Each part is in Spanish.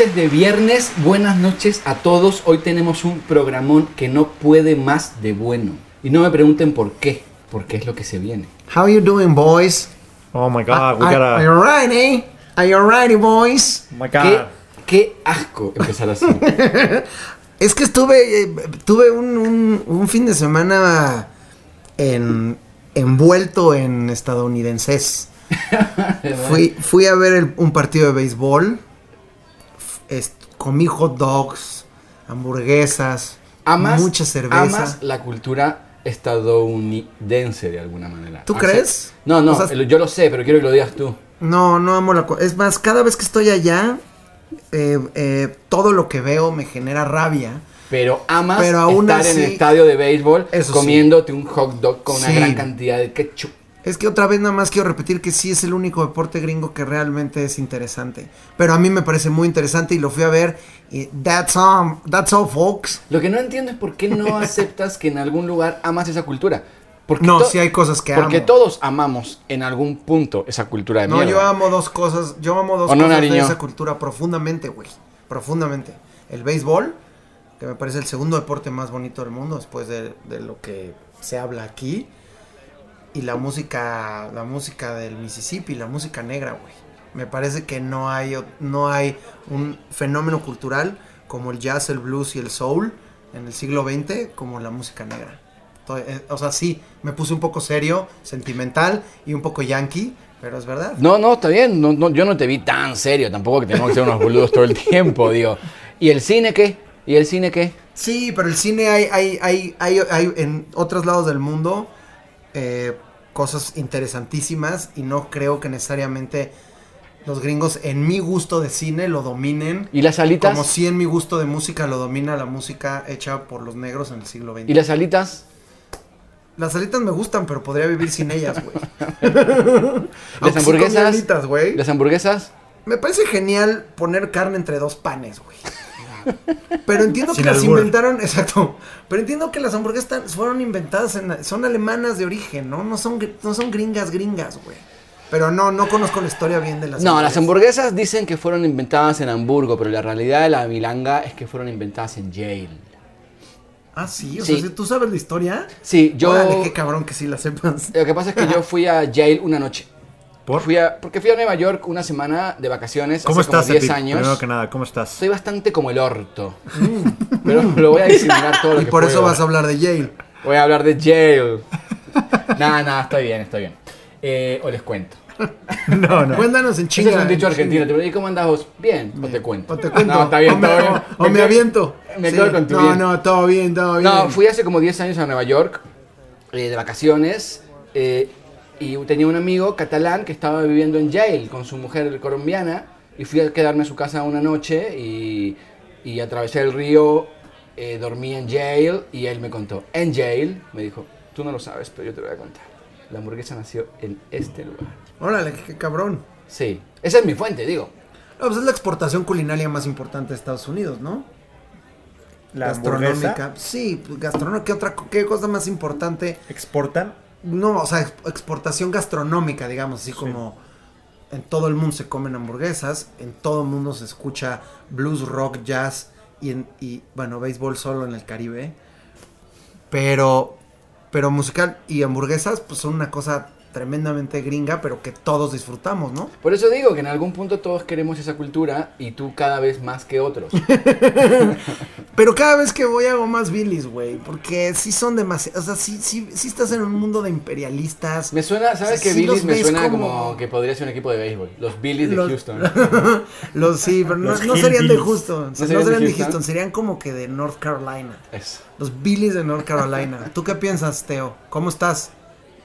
noches de viernes, buenas noches a todos. Hoy tenemos un programón que no puede más de bueno. Y no me pregunten por qué, porque es lo que se viene. How you doing, boys? Oh my god, we Are- gotta. Are you ready? Are you ready, boys? Oh my ¿Qué, god. qué asco empezar así. Es que estuve, eh, tuve un, un- un fin de semana en, envuelto en estadounidenses. Fui, fui a ver el- un partido de béisbol. Comí hot dogs, hamburguesas, Amas, mucha cerveza. amas la cultura estadounidense de alguna manera. ¿Tú crees? No, no, O sea, lo- yo lo sé, pero quiero que lo digas tú. No, no amo la... Es más, cada vez que estoy allá, eh, eh, todo lo que veo me genera rabia. Pero amas Pero aún estar en el estadio de béisbol sí. comiéndote un hot dog con una gran cantidad de ketchup. Es que otra vez nada más quiero repetir que sí es el único deporte gringo que realmente es interesante. Pero a mí me parece muy interesante y lo fui a ver y that's all, that's all folks. Lo que no entiendo es por qué no aceptas que en algún lugar amas esa cultura. Porque No, sí hay cosas que Porque amo. todos amamos en algún punto esa cultura de No, mierda. yo amo dos cosas, yo amo dos ¿O no, cosas de esa cultura profundamente, güey. Profundamente. El béisbol, que me parece el segundo deporte más bonito del mundo después de, de lo que se habla aquí. Y la música, la música del Mississippi, la música negra, güey. Me parece que no hay, no hay un fenómeno cultural como el jazz, el blues y el soul en el siglo XX como la música negra. To- eh, O sea, sí, me puse un poco serio, sentimental y un poco yankee, pero es verdad. No, no, está bien. No, no, yo no te vi tan serio. Tampoco que tenemos que ser unos boludos todo el tiempo, digo. ¿Y el cine qué? ¿Y el cine qué? Sí, pero el cine hay, hay, hay, hay, hay en otros lados del mundo eh, cosas interesantísimas y no creo que necesariamente los gringos en mi gusto de cine lo dominen. ¿Y las alitas? Como si en mi gusto de música lo domina la música hecha por los negros en el siglo XX. ¿Y las alitas? Las alitas me gustan, pero podría vivir sin ellas, güey. ¿Las sí hamburguesas? alitas, güey. ¿Las hamburguesas? Me parece genial poner carne entre dos panes, güey. Pero entiendo que Sin las albur. inventaron, exacto. Pero entiendo que las hamburguesas tan- fueron inventadas en, son alemanas de origen, ¿no? No son, gr- no son gringas, gringas, güey. Pero no, no conozco la historia bien de las No, las hamburguesas dicen que fueron inventadas en Hamburgo, pero la realidad de la milanga es que fueron inventadas en Yale. Ah, sí, o Sí. sea, ¿tú sabes la historia? Sí, yo... Órale, qué cabrón que sí la sepas. Lo que pasa es que yo fui a Yale una noche. ¿Por? Fui a, porque fui a Nueva York una semana de vacaciones ¿Cómo hace como estás, 10 Epic? años. Primero que nada, ¿cómo estás? Soy bastante como el orto. Pero lo voy a disimular todo lo Y que por eso puedo. vas a hablar de Yale. Voy a hablar de Yale. Nada, nada, estoy bien, estoy bien. Eh, o les cuento. No, no. Cuéntanos en Ese chinga. es un dicho en argentino. Te ¿Y cómo andás vos? Bien, o te cuento. O te cuento. No, está bien, o me, todo bien. o- o me aviento. Me Sí. quedo con tu No, bien. no, todo bien, todo bien. No, fui hace como 10 años a Nueva York eh, de vacaciones eh, y tenía un amigo catalán que estaba viviendo en Yale con su mujer colombiana y fui a quedarme a su casa una noche y, y atravesé el río, eh, dormí en Yale y él me contó, en Yale, me dijo, tú no lo sabes, pero yo te lo voy a contar. La hamburguesa nació en este lugar. Órale, qué, cabrón. Sí, esa es mi fuente, digo. No, pues es la exportación culinaria más importante de Estados Unidos, ¿no? La hamburguesa gastronómica. Sí, pues, gastronómica. ¿Qué otra qué cosa más importante? exportan. No, o sea, ex- exportación gastronómica, digamos, así como en todo el mundo se comen hamburguesas, en todo el mundo se escucha blues, rock, jazz y, en, y bueno, béisbol solo en el Caribe. Pero, pero musical y hamburguesas, pues son una cosa tremendamente gringa, pero que todos disfrutamos, ¿no? Por eso digo que en algún punto todos queremos esa cultura y tú cada vez más que otros. Pero cada vez que voy hago más bilis, güey. Porque sí son demasiados. O sea, sí, sí, sí estás en un mundo de imperialistas. Me suena, ¿sabes qué sí me suena como- como... que podría ser un equipo de béisbol? Los Billies de Los- Houston. Los sí, pero no, serían de. Houston. No, serían de serían de Houston? Houston, serían como que de North Carolina. Eso. Los Billies de North Carolina. ¿Tú qué piensas, Teo? ¿Cómo estás?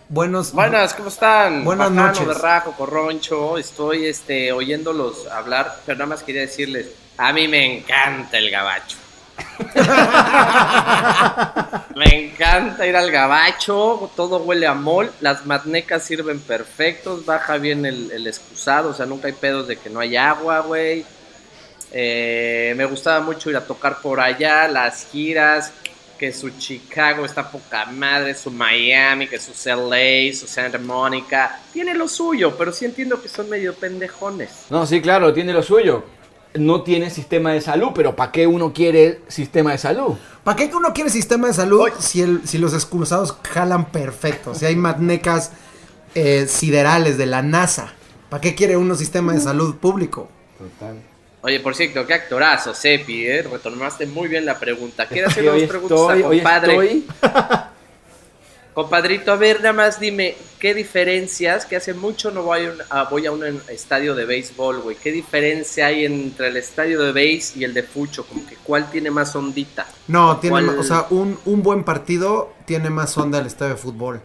Buenos. Buenas, ¿cómo están? Buenas Bajano, noches. Berraco, Corroncho, estoy este, oyéndolos hablar, pero nada más quería decirles, a mí me encanta el gabacho. me encanta ir al gabacho, todo huele a mol, las matnecas sirven perfectos, baja bien el, el excusado, o sea, nunca hay pedos de que no hay agua, güey. Eh, me gustaba mucho ir a tocar por allá, las giras, que su Chicago está poca madre, su Miami, que su LA, su Santa Mónica. Tiene lo suyo, pero sí entiendo que son medio pendejones. No, sí, claro, tiene lo suyo. no tiene sistema de salud, pero ¿para qué uno quiere sistema de salud? ¿Para qué uno quiere sistema de salud si, el, si los excursados jalan perfecto? Si hay matnecas eh, siderales de la NASA. ¿Para qué quiere uno sistema de salud público? Total. Oye, por cierto, qué actorazo, Sepi, ¿eh? Retomaste muy bien la pregunta. Quiero hacer dos preguntas estoy- a hoy compadre. estoy- Compadrito, a ver, nada más dime, ¿qué diferencias? Que hace mucho no voy a un, a- voy a un estadio de béisbol, güey. ¿Qué diferencia hay entre el estadio de béis y el de fucho? Como que cuál tiene más ondita. No, tiene, ¿Cuál- o sea, un, un buen partido tiene más onda el estadio de fútbol.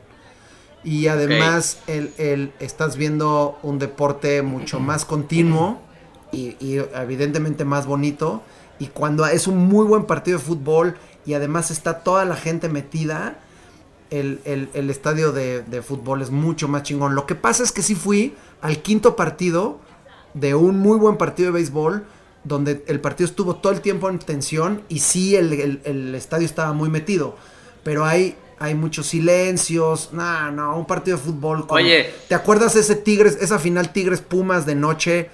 Y además, el, el- estás viendo un deporte mucho más continuo y, y evidentemente más bonito. Y cuando es un muy buen partido de fútbol y además está toda la gente metida, el, el- el estadio de, de fútbol es mucho más chingón. Lo que pasa es que sí fui al quinto partido de un muy buen partido de béisbol, donde el partido estuvo todo el tiempo en tensión y sí el, el- el estadio estaba muy metido. Pero hay, hay muchos silencios. No, no, un partido de fútbol. con- Oye. ¿Te acuerdas ese Tigres, esa final Tigres Pumas de noche?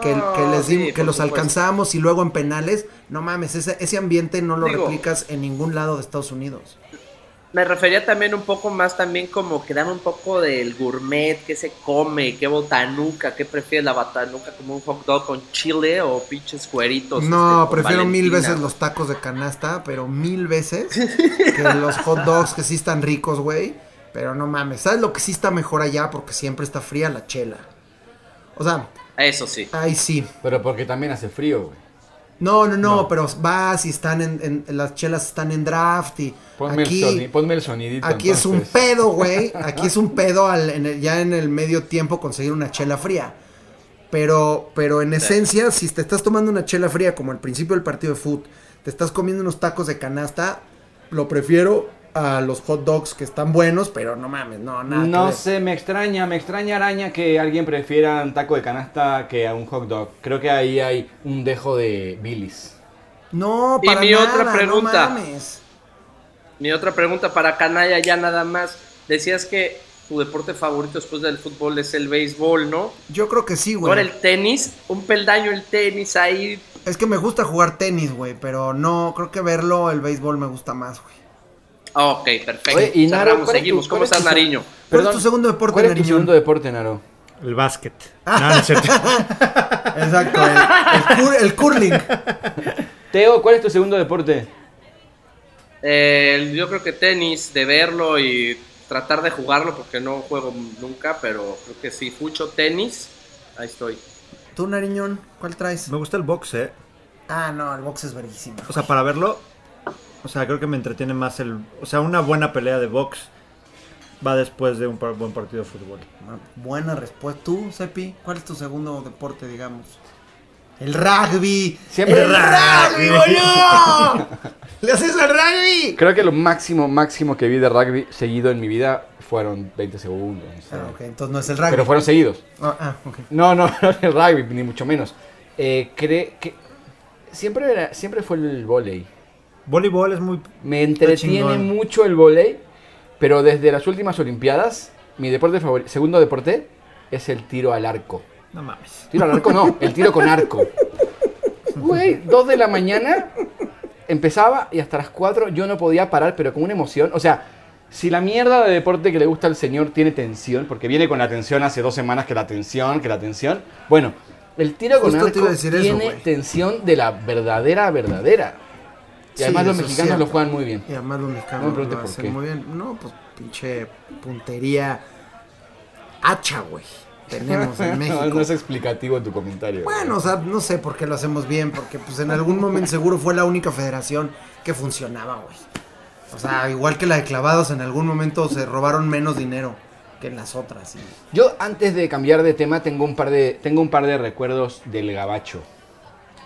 Que, Oh, que les sí, que los supuesto. alcanzamos y luego en penales. No mames, ese, ese ambiente no lo Digo- replicas en ningún lado de Estados Unidos. Me refería también un poco más también como que dame un poco del gourmet, qué se come, qué botanuca, qué prefieres la botanuca como un hot dog con chile o pinches cueritos. No, este, prefiero mil veces los tacos de canasta, pero mil veces que los hot dogs que sí están ricos, güey. Pero no mames, ¿sabes lo que sí está mejor allá? Porque siempre está fría la chela. O sea, Eso sí. ahí sí. Pero porque también hace frío, güey. No, no, no, No. pero vas y están en, en- las chelas están en draft y Ponme, aquí, el, soni- ponme el sonidito. aquí es un pedo, güey. Aquí es un pedo al- en el- ya en el medio tiempo conseguir una chela fría. Pero, pero en esencia, si te estás tomando una chela fría como al principio del partido de fútbol, te estás comiendo unos tacos de canasta, lo prefiero a los hot dogs que están buenos, pero no mames, no, nada. No sé, me extraña, me extraña araña que alguien prefiera un taco de canasta que a un hot dog. Creo que ahí hay un dejo de bilis. No, Y para mi nada, otra pregunta. no mames. Mi otra pregunta para Canalla ya nada más. Decías que tu deporte favorito después del fútbol es el béisbol, ¿no? Yo creo que sí, güey. Ahora el tenis, un peldaño el tenis ahí. Es que me gusta jugar tenis, güey, pero no, creo que verlo, el béisbol me gusta más, güey. Ah, Ok, perfecto. Oye, y Naro, Cerramos, ¿cuál es tu- seguimos. ¿Cómo estás, Nariño? ¿Cuál es tu segundo deporte, ¿Cuál es tu segundo deporte, Naro? El básquet. No, no es cierto. Exacto, el, el cur- el curling. Teo, ¿cuál es tu segundo deporte? Eh, yo creo que tenis, de verlo y tratar de jugarlo porque no juego nunca, pero creo que sí, mucho tenis. Ahí estoy. ¿Tú, Nariñón, cuál traes? Me gusta el box, eh. Ah, no, el box es verísimo. O sea, para verlo, o sea, creo que me entretiene más el... O sea, una buena pelea de box va después de un par- buen partido de fútbol. Buena respuesta. ¿Tú, Sepi? ¿Cuál es tu segundo deporte, digamos? El rugby. Siempre el rugby, boludo. ¿Le haces al rugby? Creo que lo máximo, máximo que vi de rugby seguido en mi vida fueron 20 segundos. Ah, ok, entonces no es el rugby. Pero fueron seguidos. Ah, ah, ok. No, no, no el rugby, ni mucho menos. Eh, cre- que siempre, era- siempre fue el volei. Voleibol es muy... Me entretiene mucho el volei, pero desde las últimas Olimpiadas, mi deporte favori- segundo deporte es el tiro al arco. No mames. Tiro al arco no, el tiro con arco. Güey, dos de la mañana empezaba y hasta las 4 yo no podía parar, pero con una emoción. O sea, si la mierda de deporte que le gusta al señor tiene tensión, porque viene con la tensión hace dos semanas que la tensión, que la tensión. Bueno, el tiro con Justo te arco iba a decir eso, tiene güey. tensión de la verdadera, verdadera. Y Sí, además los mexicanos lo juegan muy bien. Y además los No mexicanos me pregunte lo hacen muy bien. No, pues pinche puntería hacha, güey. Tenemos en México. No, no es explicativo tu comentario. Bueno, o sea, no sé por qué lo hacemos bien, porque pues en algún momento seguro fue la única federación que funcionaba, güey. O sea, igual que la de clavados, en algún momento se robaron menos dinero que en las otras. Yo antes de cambiar de tema tengo un par de tengo un par de recuerdos del gabacho.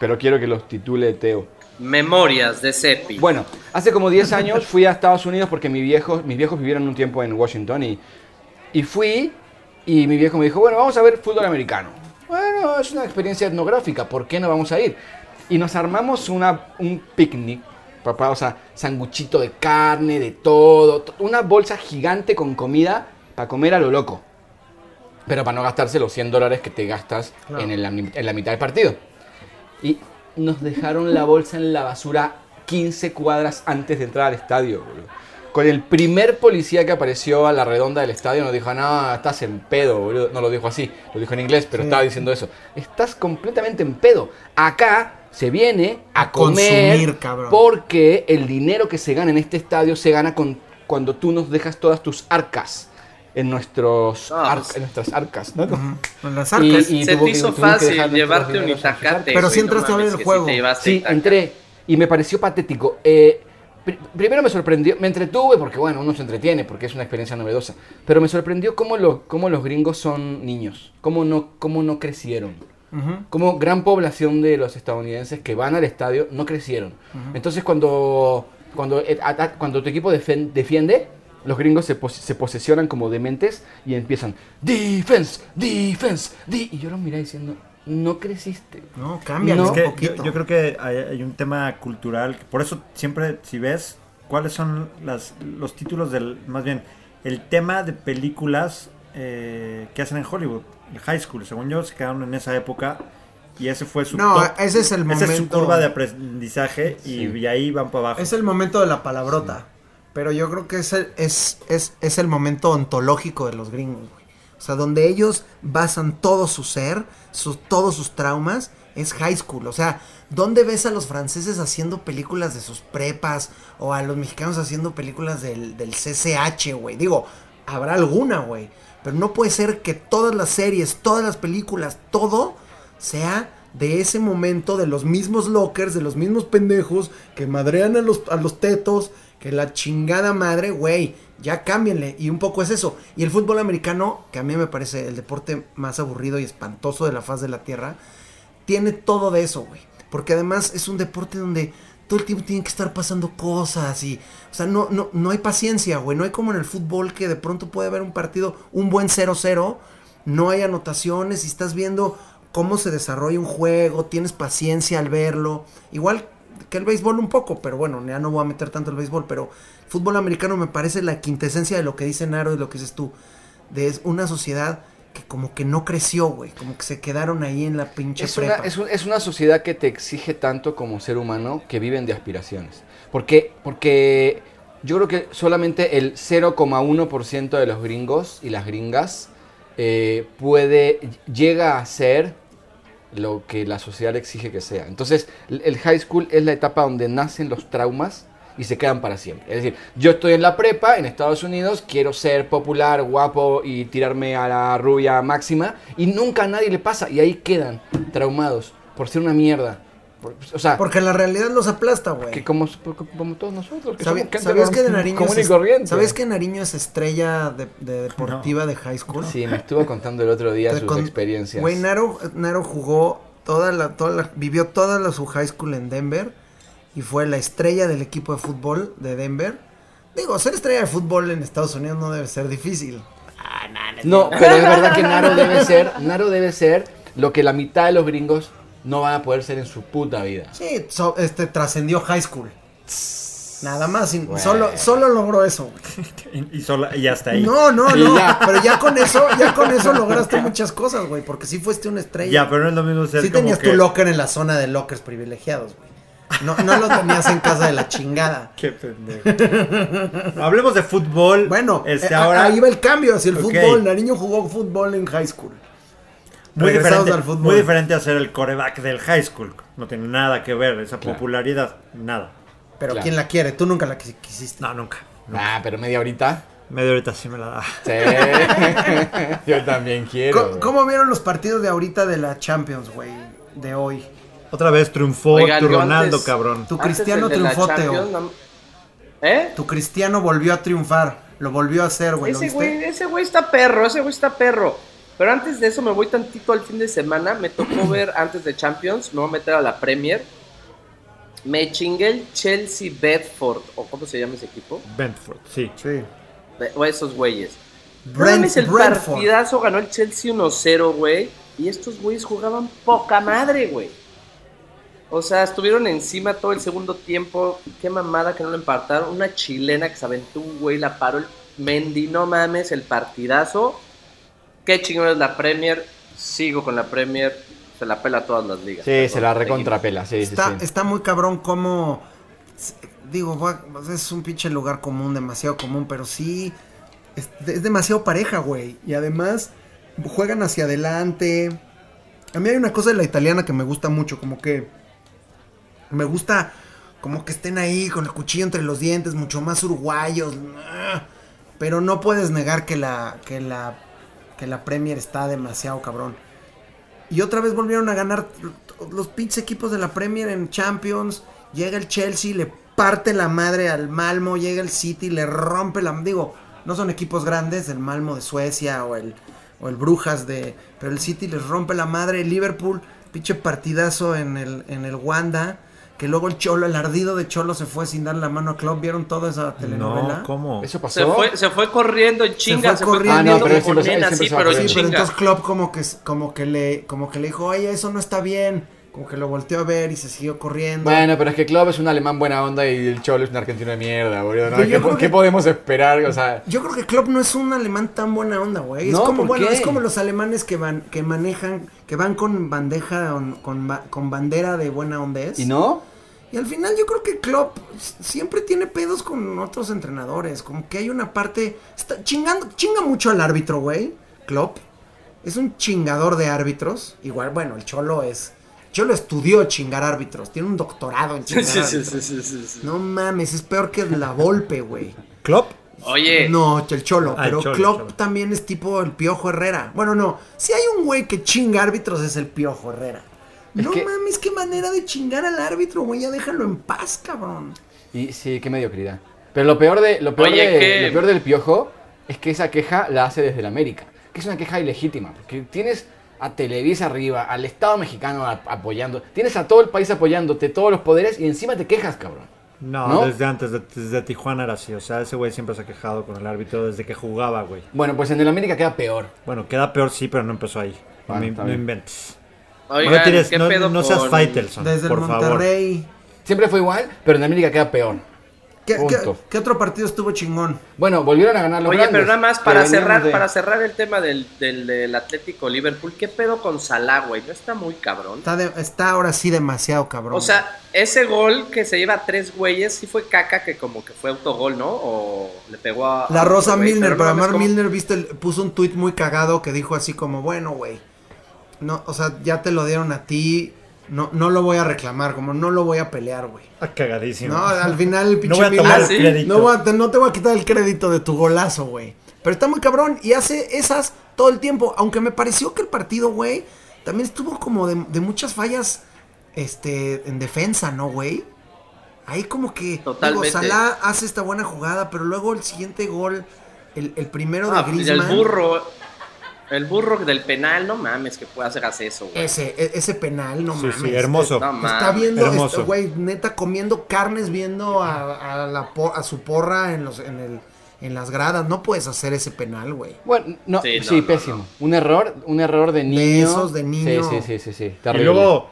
Pero quiero que los titule Teo. Memorias de Cepi. Bueno, hace como 10 años fui a Estados Unidos porque mi viejo, mis viejos vivieron un tiempo en Washington y, y fui y mi viejo me dijo, bueno, vamos a ver fútbol americano. Bueno, es una experiencia etnográfica, ¿por qué no vamos a ir? Y nos armamos una, un picnic, papá, o sea, sanguchito de carne, de todo, to- una bolsa gigante con comida para comer a lo loco. Pero para no gastarse los 100 dólares que te gastas en, el- en la mitad del partido. Y nos dejaron la bolsa en la basura 15 cuadras antes de entrar al estadio, boludo. Con el primer policía que apareció a la redonda del estadio nos dijo, no, estás en pedo, boludo. No lo dijo así, lo dijo en inglés, pero Sí. estaba diciendo eso. Estás completamente en pedo. Acá se viene a, A comer consumir, cabrón. porque el dinero que se gana en este estadio se gana con, cuando tú nos dejas todas tus arcas en, nuestros No, ar- pues- en nuestras arcas, ¿no? En las arcas. Y- y- Se tuvo te hizo que fácil llevarte un itacate. Pero sí entraste a ver el juego. Sí, entré y me pareció patético. Eh, pri- primero me sorprendió, me entretuve porque bueno, uno se entretiene porque es una experiencia novedosa, pero me sorprendió cómo, lo- cómo los gringos son niños, cómo no, cómo no crecieron. Como gran población de los estadounidenses que van al estadio no crecieron. Entonces cuando, cuando, eh, cuando tu equipo defiende, los gringos se, pos- se posesionan como dementes y empiezan, defense, defense, di-". y yo los miré diciendo, no creciste. No, cambia No. Es que yo, poquito. yo creo que hay, hay un tema cultural, que por eso siempre, si ves cuáles son las, los títulos del, más bien, el tema de películas eh, que hacen en Hollywood, el high school, según yo, se quedaron en esa época y ese fue su No, top. ese es el Esa es su momento- curva de aprendizaje y, Sí. y ahí van para abajo. Es el momento de la palabrota. Pero yo creo que es el, es, es, es el momento ontológico de los gringos, güey. O sea, donde ellos basan todo su ser, sus, todos sus traumas, es high school. O sea, ¿dónde ves a los franceses haciendo películas de sus prepas? O a los mexicanos haciendo películas del, del CCH, güey. Digo, habrá alguna, güey. Pero no puede ser que todas las series, todas las películas, todo sea de ese momento de los mismos lockers, de los mismos pendejos que madrean a los, a los tetos, que la chingada madre, güey, ya cámbienle. Y un poco es eso. Y el fútbol americano, que a mí me parece el deporte más aburrido y espantoso de la faz de la tierra, tiene todo de eso, güey. Porque además es un deporte donde todo el tiempo tienen que estar pasando cosas y, o sea, no, no, no hay paciencia, güey. No hay como en el fútbol que de pronto puede haber un partido, un buen 0-0, no hay anotaciones y estás viendo cómo se desarrolla un juego, tienes paciencia al verlo. Igual que el béisbol un poco, pero bueno, ya no voy a meter tanto el béisbol, pero el fútbol americano me parece la quintesencia de lo que dice Naro y lo que dices tú, de es una sociedad que como que no creció, güey, como que se quedaron ahí en la pinche Es una, prepa. es, un- es una sociedad que te exige tanto como ser humano que viven de aspiraciones. Porque, porque yo creo que solamente el 0,1% de los gringos y las gringas eh, puede, llega a ser lo que la sociedad exige que sea. Entonces, el high school es la etapa donde nacen los traumas y se quedan para siempre. Es decir, yo estoy en la prepa en Estados Unidos, quiero ser popular, guapo y tirarme a la rubia máxima y nunca a nadie le pasa y ahí quedan traumados por ser una mierda. Por- o sea, Porque la realidad los aplasta, güey. que como, como todos nosotros. Que ¿Sabi- somos gente ¿Sabías que de Nariño común es, y corriente. ¿Sabías que Nariño es estrella de, de deportiva de high school? Sí, me estuvo contando el otro día sus con- experiencias. Güey, Naro, Naro jugó toda la, toda la, vivió toda la, su high school en Denver y fue la estrella del equipo de fútbol de Denver. Digo, ser estrella de fútbol en Estados Unidos no debe ser difícil. No, pero es verdad que Naro debe ser, Naro debe ser lo que la mitad de los gringos no van a poder ser en su puta vida. Sí, so- este trascendió high school. Nada más, sin- solo, solo logró eso. güey. Y, y sola- y hasta ahí. No, no, no. ya. Pero ya con eso, ya con eso lograste muchas cosas, güey. Porque sí fuiste una estrella. Ya, pero no es lo mismo ser Sí como tenías que... tu locker en la zona de lockers privilegiados, güey. No, no lo tenías en casa de la chingada. Qué pendejo. Hablemos de fútbol. Bueno, este, eh, ahora ahí va el cambio hacia el Ok. fútbol. Nariño jugó fútbol en high school. Muy diferente, al fútbol. muy diferente a ser el coreback del high school. No tiene nada que ver esa Claro. popularidad, nada. Pero Claro. ¿quién la quiere? Tú nunca la quis- quisiste. No, nunca. Ah, pero media horita. Media horita sí me la da. Sí. Yo también quiero. ¿Cómo, cómo vieron los partidos de ahorita de la Champions, güey? De hoy. Otra vez triunfó Oigan, tu Ronaldo, antes- cabrón. Tu Cristiano triunfó, Teo. No- ¿Eh? Tu Cristiano volvió a triunfar. Lo volvió a hacer, güey. ¿Lo Ese güey, ese güey está perro, ese güey está perro. Pero antes de eso me voy tantito al fin de semana. Me tocó ver antes de Champions, me voy a meter a la Premier. Me chingué el Chelsea Bedford, o cómo se llama ese equipo. Brentford, sí. Sí. O esos güeyes. Brent- mames, el Brentford. partidazo ganó el Chelsea 1-0, güey. Y estos güeyes jugaban poca madre, güey. O sea, estuvieron encima todo el segundo tiempo. Qué mamada que no lo empataron. Una chilena que se aventó un güey, la paró el Mendy. No mames, el partidazo. Qué chingón es la Premier. Sigo con la Premier. se la pela a todas las ligas. Sí, se la recontrapela, sí, sí, Está, sí. está muy cabrón como... Digo, es un pinche lugar común, demasiado común, pero sí... Es, es demasiado pareja, güey. Y además juegan hacia adelante. A mí hay una cosa de la italiana que me gusta mucho, como que... Me gusta como que estén ahí con el cuchillo entre los dientes, mucho más uruguayos. ah, Pero no puedes negar que la, que la, que la Premier está demasiado cabrón. Y otra vez volvieron a ganar los pinches equipos de la Premier en Champions. Llega el Chelsea, le parte la madre al Malmo. Llega el City, le rompe la. Digo, no son equipos grandes, el Malmo de Suecia o el, o el Brujas de. Pero el City les rompe la madre. Liverpool, pinche partidazo en el, en el Wanda. Que luego el Cholo, el ardido de Cholo se fue sin dar la mano a Klopp. ¿Vieron toda esa telenovela? No, ¿cómo? ¿Eso Se pasó? fue, se fue corriendo en chinga, se fue, corriendo. corriendo Ah, no, pero se entonces Klopp como que, como que le como que le dijo, oye, eso no está bien. Como que lo volteó a ver y se siguió corriendo. Bueno, pero es que Klopp es un alemán buena onda y el Cholo es un argentino de mierda, boludo. ¿no? ¿Qué, qué que- podemos esperar? O sea, Yo creo que Klopp no es un alemán tan buena onda, güey. Es No, como ¿por bueno, qué? es como los alemanes que van que manejan, que van con bandeja con, con, ba- con bandera de buena onda. ¿y no? Y al final yo creo que Klopp siempre tiene pedos con otros entrenadores, como que hay una parte está chingando chinga mucho al árbitro, güey. Klopp es un chingador de árbitros. Igual, bueno, el Cholo es Cholo estudió chingar árbitros, tiene un doctorado en chingar sí, árbitros. sí, sí, sí, sí. No mames, es peor que la Volpe, güey. ¿Klopp? Oye, No, el Cholo, Ah, el pero Cholo, Klopp Cholo. también es tipo el Piojo Herrera. Bueno, no, si hay un güey que chinga árbitros es el Piojo Herrera. Es no que- mames, qué manera de chingar al árbitro, güey, ya déjalo en paz, cabrón. Y sí, qué mediocridad. Pero lo peor de lo peor, Oye, de- que- lo peor del piojo es que esa queja la hace desde la América, que es una queja ilegítima, porque tienes a Televisa arriba, al Estado mexicano a- apoyando, tienes a todo el país apoyándote, todos los poderes y encima te quejas, cabrón. No, ¿No? desde antes, de- desde Tijuana era así. O sea, ese güey siempre se ha quejado con el árbitro desde que jugaba, güey. Bueno, pues en el América queda peor. Bueno, queda peor sí, pero no empezó ahí. No, me- no inventes. oigan, no, ¿qué no- pedo no seas con- Faitelson, Desde por el favor. Siempre fue igual, pero en América queda peor. ¿Qué, qué, Punto. qué otro partido estuvo chingón? Bueno, volvieron a ganar los Oye, grandes, pero nada más para cerrar, de- para cerrar el tema del, del, del Atlético Liverpool, ¿qué pedo con Salah, güey? ¿No está muy cabrón? Está, de- está ahora sí demasiado cabrón. O sea, ese gol que se lleva a tres güeyes, sí fue caca que como que fue autogol, ¿no? O le pegó a... la Rosa güey, Milner, no pero Amar ¿cómo? Milner, viste, puso un tuit muy cagado que dijo así como, bueno, güey, no, o sea, ya te lo dieron a ti, no, no lo voy a reclamar, como no lo voy a pelear, güey. Ah, cagadísimo. No, al final el pinche No voy a tomar Ah, ¿sí? crédito. No, voy a- te- no te voy a quitar el crédito de tu golazo, güey. Pero está muy cabrón y hace esas todo el tiempo. Aunque me pareció que el partido, güey, también estuvo como de, de muchas fallas este, en defensa, ¿no, güey? Ahí como que Totalmente. digo, Salah hace esta buena jugada, pero luego el siguiente gol, el, el primero Ah, de pues, el Griezmann. burro, el burro del penal, no mames, que puede hacer eso, güey. Ese, e- ese penal, no Sí, mames. sí, hermoso. No Está viendo, Hermoso. está, güey, neta comiendo carnes, viendo a, a la por- a su porra en los en el en las gradas. No puedes hacer ese penal, güey. Bueno, no, Sí, sí, no, pésimo. no. Un error, un error de niño. esos de niño. Sí, sí, sí, sí, sí. Y luego,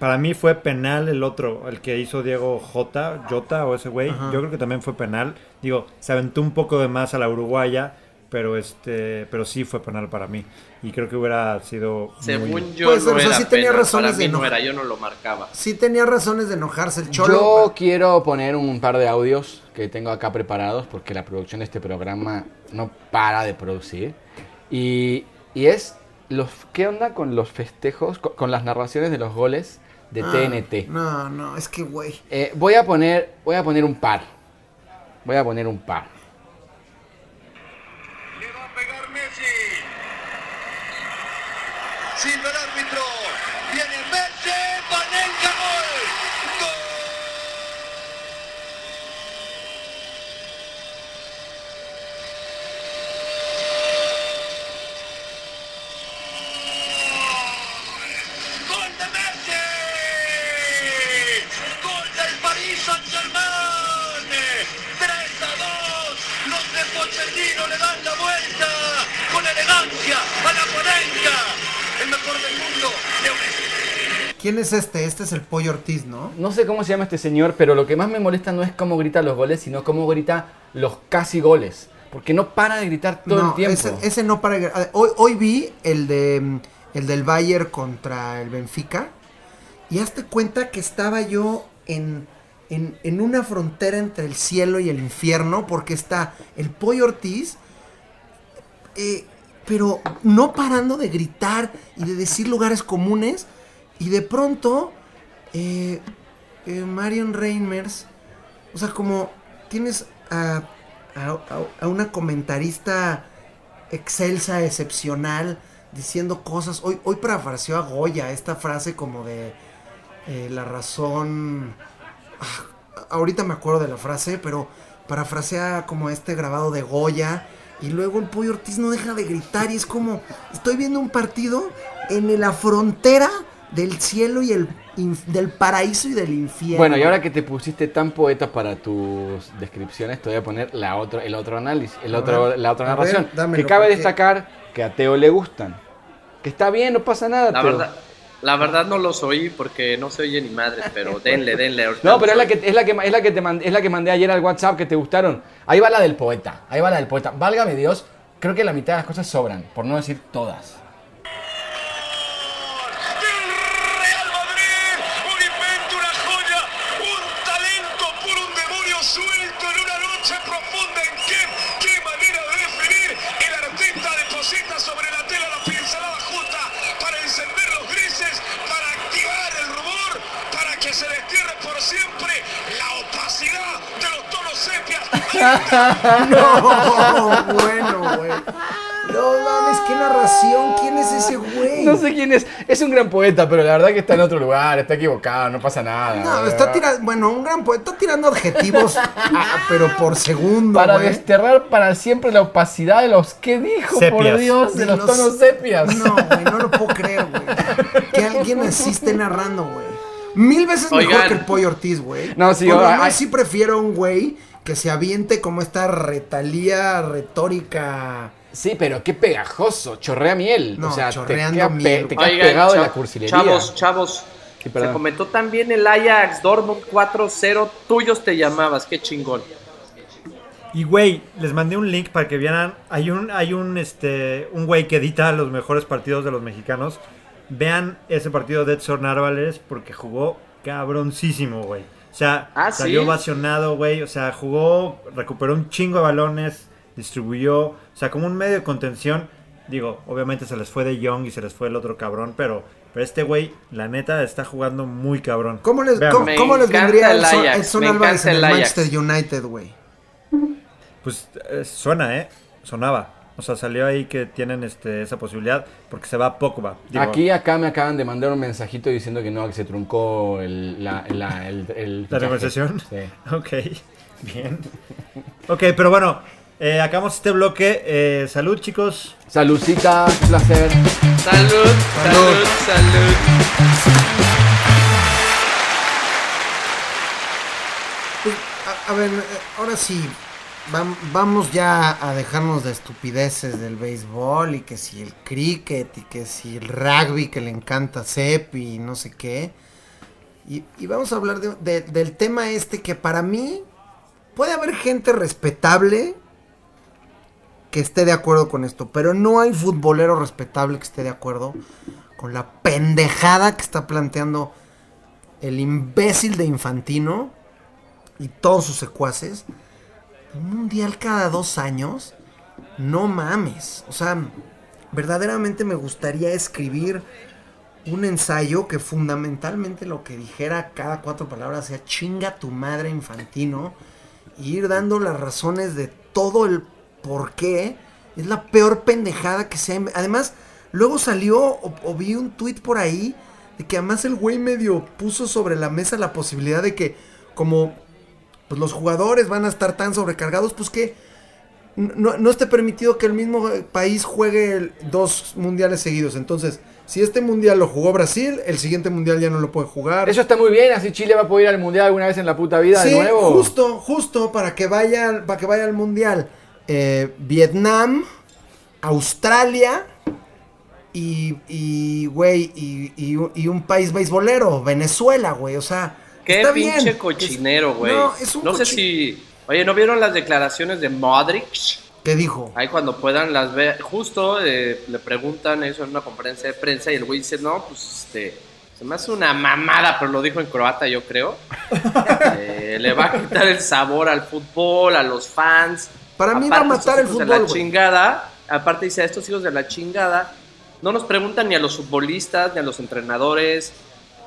para mí fue penal el otro, el que hizo Diego J, Jota o ese güey. Ajá. Yo creo que también fue penal. Digo, se aventó un poco de más a la uruguaya, pero este, pero sí fue penal para mí. Y creo que hubiera sido Según muy... yo, Pues, no o sea, era sí tenía penal, razones para mí de no enojar. era, yo no lo marcaba. Sí tenía razones de enojarse el cholo. Yo pero- quiero poner un par de audios que tengo acá preparados porque la producción de este programa no para de producir. Y, y es, los, ¿qué onda con los festejos, con, con las narraciones de los goles de Ah, TNT? No, no, es que, güey. Eh, voy, a poner, voy a poner un par. Voy a poner un par. Sim, Silverado. Mejor del mundo. Leo Messi. ¿Quién es este? Este es el Pollo Ortiz, ¿no? No sé cómo se llama este señor, pero lo que más me molesta no es cómo grita los goles, sino cómo grita los casi goles. Porque no para de gritar todo no, el tiempo. Ese, ese no para. Hoy, hoy vi el de. el del Bayern contra el Benfica. Y hazte cuenta que estaba yo en, en, en una frontera entre el cielo y el infierno, porque está el Pollo Ortiz, eh, pero no parando de gritar y de decir lugares comunes. Y de pronto, eh, eh, Marion Reimers, o sea, como tienes a, a- una comentarista excelsa, excepcional, diciendo cosas. Hoy, hoy parafraseó a Goya esta frase como de eh, la razón. Ah, ahorita me acuerdo de la frase, pero parafrasea como este grabado de Goya. Y luego el pollo Ortiz no deja de gritar y es como, estoy viendo un partido en la frontera del cielo y el inf- del paraíso y del infierno. Bueno, y ahora que te pusiste tan poeta para tus descripciones, te voy a poner la otro, el otro análisis, el otro, ver, la otra ver, narración. dámelo, que cabe porque- destacar que a Teo le gustan. Que está bien, no pasa nada. La Teo. verdad, la verdad no los oí porque no se oye ni madre, pero denle, denle. No, pero es la que es la que es la que te mandé, es la que mandé ayer al WhatsApp que te gustaron. Ahí va la del poeta. Ahí va la del poeta. Válgame Dios, creo que la mitad de las cosas sobran, por no decir todas. No, bueno, güey. No mames, qué narración. ¿Quién es ese güey? No sé quién es. Es un gran poeta, pero la verdad que está en otro lugar, está equivocado, no pasa nada. No, está tirando, bueno, un gran poeta, está tirando adjetivos, ah, pero por segundo, Para güey. desterrar para siempre la opacidad de los que dijo, por. Dios, de, De los, tonos sepias. No, güey, no lo puedo creer, güey. Que alguien así esté narrando, güey. Mil veces mejor que el Pollo Ortiz, güey. No, sí, yo- sí prefiero a un güey que se aviente como esta retalía retórica. Sí, pero qué pegajoso, chorrea miel. No, o sea, te chorreando queda, miel. te quedas Oigan, pegado de la cursilería. Chavos, chavos. Sí, se comentó también el Ajax Dortmund 4-0. Tuyos te llamabas, qué chingón. Y güey, les mandé un link para que vieran. Hay un, hay un, este, un güey que edita los mejores partidos de los mexicanos. Vean ese partido de Edson Álvarez porque jugó cabroncísimo, güey. O sea, Ah, salió ¿sí? ovacionado, güey. O sea, jugó, recuperó un chingo de balones, distribuyó. O sea, como un medio de contención. Digo, obviamente se les fue de Young y se les fue el otro cabrón, pero, pero este güey, la neta, está jugando muy cabrón. ¿Cómo les, cómo, Me cómo les vendría el Ajax, Edson me Álvarez en el el Ajax. Manchester United, güey? Pues eh, suena, ¿eh? Sonaba. O sea, salió ahí que tienen este, esa posibilidad porque se va Pogba. Digo, Aquí, acá me acaban de mandar un mensajito diciendo que no, que se truncó el, la, la, el, el ¿La negociación? Sí. Ok, bien. Ok, pero bueno, eh, acabamos este bloque. Eh, salud, chicos. Saludcita, un placer. Salud, salud, salud. Pues, a, a ver, eh, ahora sí, vamos ya a dejarnos de estupideces del béisbol y que si el cricket y que si el rugby que le encanta Sepp y no sé qué. Y, vamos a hablar de- de- del tema este que para mí puede haber gente respetable que esté de acuerdo con esto, pero no hay futbolero respetable que esté de acuerdo con la pendejada que está planteando el imbécil de Infantino y todos sus secuaces. Un mundial cada dos años. No mames. O sea, verdaderamente me gustaría escribir un ensayo que fundamentalmente lo que dijera cada cuatro palabras sea chinga tu madre infantino. Y ir dando las razones de todo el por qué. Es la peor pendejada que se Además, luego salió o, o vi un tweet por ahí de que además el güey medio puso sobre la mesa la posibilidad de que como pues los jugadores van a estar tan sobrecargados, pues que no, no esté permitido que el mismo eh, país juegue dos mundiales seguidos. Entonces, si este mundial lo jugó Brasil, el siguiente mundial ya no lo puede jugar. Eso está muy bien, así Chile va a poder ir al mundial alguna vez en la puta vida sí, de nuevo. justo, justo para que vaya, para que vaya al mundial. Eh, Vietnam, Australia y, y güey, y, y un- y un país beisbolero, Venezuela, güey. O sea, Qué está pinche bien. cochinero, güey. No, sé si. Oye, ¿no vieron las declaraciones de Modric? ¿Qué dijo? Ahí cuando puedan las ver, justo eh, le preguntan eso en una conferencia de prensa y el güey dice, no, pues este, se me hace una mamada, pero lo dijo en croata yo creo. Eh, le va a quitar el sabor al fútbol, a los fans. Para mí va a matar el fútbol, De la chingada, aparte dice, a estos hijos de la chingada, no nos preguntan ni a los futbolistas, ni a los entrenadores,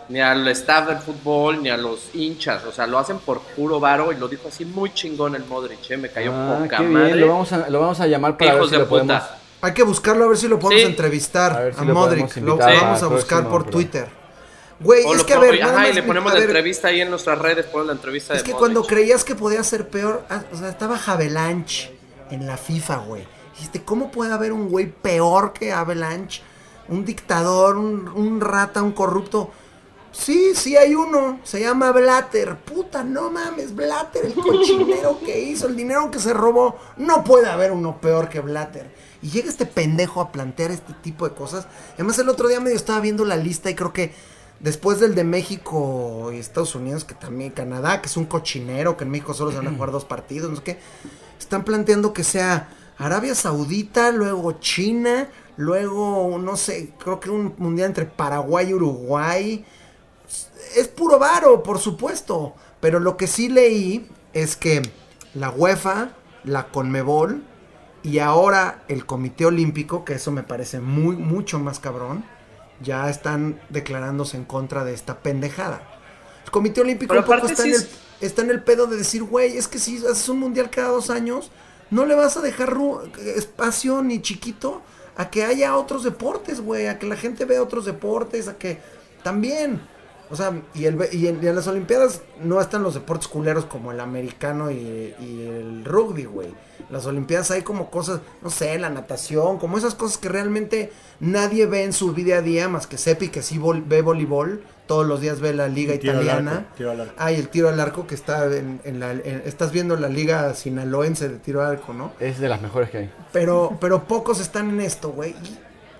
ni al staff del fútbol, ni a los hinchas. O sea, lo hacen por puro varo y lo dijo así muy chingón el Modric, eh, me cayó Ah, poca qué madre. lo vamos a, lo vamos a llamar para ver Hijos si de lo podemos... puta. Hay que buscarlo a ver si lo podemos Sí. entrevistar A a, ver si lo Modric. Lo vamos a buscar próximo por. Twitter. Güey, O es que a ver, nada ajá, y más, le ponemos a la ver, entrevista ahí en nuestras redes, ponemos la entrevista Es de que Modric. cuando creías que podía ser peor, ah, o sea, estaba Avalanche en la FIFA, güey. Dijiste, ¿cómo puede haber un güey peor que Avalanche? Un dictador, un, un rata, un corrupto. Sí, sí hay uno. Se llama Blatter. Puta, no mames, Blatter, el cochinero que hizo, el dinero que se robó. No puede haber uno peor que Blatter. Y llega este pendejo a plantear este tipo de cosas. Además, el otro día medio estaba viendo la lista y creo que después del de México y Estados Unidos, que también Canadá, que es un cochinero, que en México solo se van a jugar dos partidos, no sé qué, están planteando que sea Arabia Saudita, luego China, luego, no sé, creo que un mundial entre Paraguay y Uruguay. Es puro varo, por supuesto. Pero lo que sí leí es que la UEFA, la Conmebol y ahora el Comité Olímpico, que eso me parece muy, mucho más cabrón, ya están declarándose en contra de esta pendejada. El Comité Olímpico un poco está, sí en el, es- está en el pedo de decir, güey, es que si haces un mundial cada dos años, no le vas a dejar espacio ni chiquito a que haya otros deportes, güey, a que la gente vea otros deportes, a que también. O sea, y, el, ve- y en, y en las Olimpiadas no están los deportes culeros como el americano y, y el rugby, güey. Las Olimpiadas hay como cosas, no sé, la natación, como esas cosas que realmente nadie ve en su día a día, más que Sepi, que sí vol- ve voleibol, todos los días ve la liga Y tiro al italiana. arco, tiro al arco. Ah, y el tiro al arco que está en, en la... en- estás viendo la liga sinaloense de tiro al arco, ¿no? Es de las mejores que hay. Pero, pero pocos están en esto, güey. Y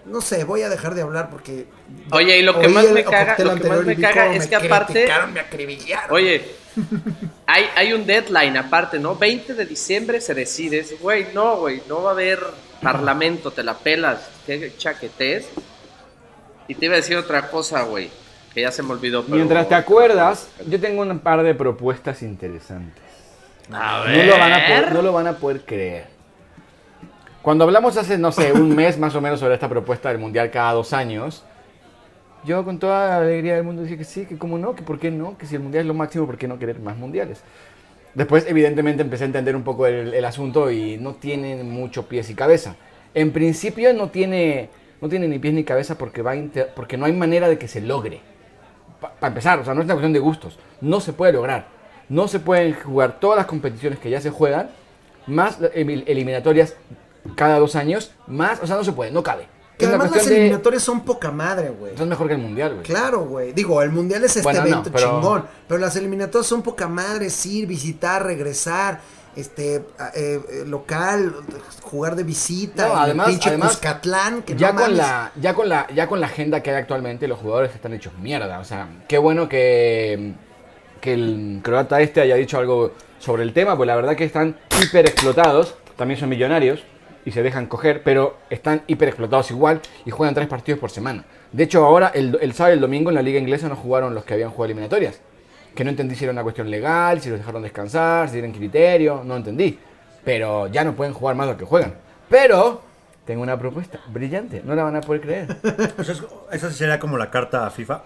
No sé, voy a dejar de hablar porque... Oye, y lo que más el me caga, lo que más me caga cómo es me que aparte, me acribillaron. oye, hay, hay un deadline aparte, ¿no? 20 de diciembre se decide, Es, güey, no, güey, no va a haber parlamento, te la pelas, qué chaquetes. Y te iba a decir otra cosa, güey, que ya se me olvidó. pero- Mientras te acuerdas, yo tengo un par de propuestas interesantes. A No lo, van a ver. poder, no lo van a poder creer. Cuando hablamos hace, no sé, un mes más o menos sobre esta propuesta del Mundial cada dos años, yo con toda la alegría del mundo dije que sí, que cómo no, que por qué no, que si el Mundial es lo máximo, ¿por qué no querer más Mundiales? Después, evidentemente, empecé a entender un poco el, el asunto y no tiene mucho pies y cabeza. En principio no tiene, no tiene ni pies ni cabeza porque, va inter- porque no hay manera de que se logre. Para empezar, o sea, no es una cuestión de gustos. No se puede lograr. No se pueden jugar todas las competiciones que ya se juegan, más eliminatorias cada dos años, más, o sea, no se puede, no cabe. Que es además las de... eliminatorias son poca madre, güey. Es mejor que el mundial, güey. Claro, güey. Digo, el mundial es este Bueno, no, evento pero- chingón. Pero las eliminatorias son poca madre. Ir, visitar, regresar. Este, eh, eh, local, jugar de visita. No, en el además- pinche además, Cuscatlán, que ya no con la ya con la ya con la agenda que hay actualmente los jugadores están hechos mierda o sea qué bueno que que el croata este haya dicho algo sobre el tema pues la verdad que están hiper explotados también son millonarios y se dejan coger pero están hiper explotados igual y juegan tres partidos por semana de hecho ahora el, el sábado y el domingo en la liga inglesa no jugaron los que habían jugado eliminatorias que no entendí si era una cuestión legal si los dejaron descansar si tienen criterio no entendí pero ya no pueden jugar más de lo que juegan pero tengo una propuesta brillante, no la van a poder creer. Eso, es- eso sería como la carta a FIFA.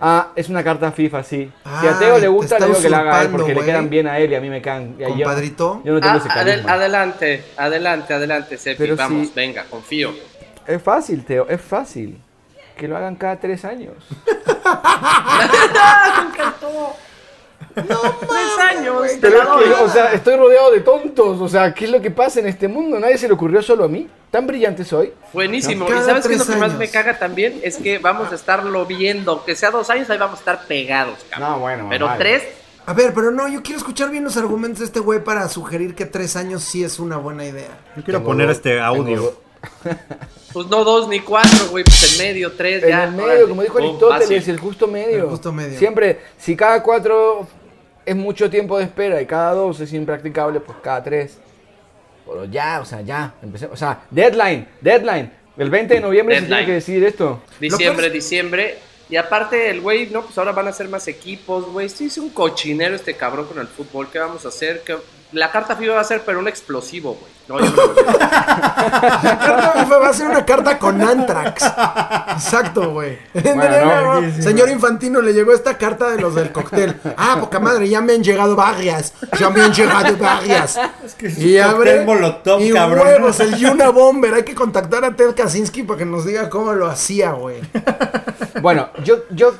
Ah, es una carta FIFA, sí. si a Teo le te gusta, le digo que la haga él porque le quedan bien a él y a mí me y a yo- Compadrito. Yo, no tengo Ah, ese adel- adelante, adelante, adelante, Sepi, Pero vamos, si- venga, confío. Es fácil, Teo, es fácil. Que lo hagan cada tres años. Tres años, te Pero la es doy. que, o sea, estoy rodeado de tontos. O sea, ¿qué es lo que pasa en este mundo? Nadie se le ocurrió solo a mí. Tan brillante soy. Buenísimo. Cada ¿Y sabes qué es lo que más años. me caga también? Es que vamos a estarlo viendo. Que sea dos años, ahí vamos a estar pegados, cabrón. No, bueno, Pero vale. tres, A ver, pero no, yo quiero escuchar bien los argumentos de este güey para sugerir que tres años sí es una buena idea. Yo quiero Tengo poner dos- este audio. pues no dos ni cuatro, güey. Pues en medio, tres, En ya. el medio, órale. como dijo Aristóteles, el justo medio. El justo medio. Siempre, si cada cuatro es mucho tiempo de espera y cada dos es impracticable, pues cada tres. Pero ya, o sea, ya, empecemos. O sea, deadline, deadline. El 20 de noviembre se Deadline. tiene que decidir esto. Diciembre, diciembre. Y aparte, el güey, no, pues ahora van a ser más equipos, güey. Sí, es un cochinero este cabrón con el fútbol. ¿Qué vamos a hacer? ¿Qué- La carta FIFA va a ser, pero un explosivo, güey. No, yo no lo. La carta FIFA va a ser una carta con Antrax. Exacto, güey. Bueno, no. Señor Infantino, le llegó esta carta de los del cóctel. Ah, poca madre, ya me han llegado varias. Ya me han llegado varias. que es y un abre. molotov, y cabrón. huevos, el Yuna Bomber. Hay que contactar a Ted Kaczynski para que nos diga cómo lo hacía, güey. Bueno, yo, yo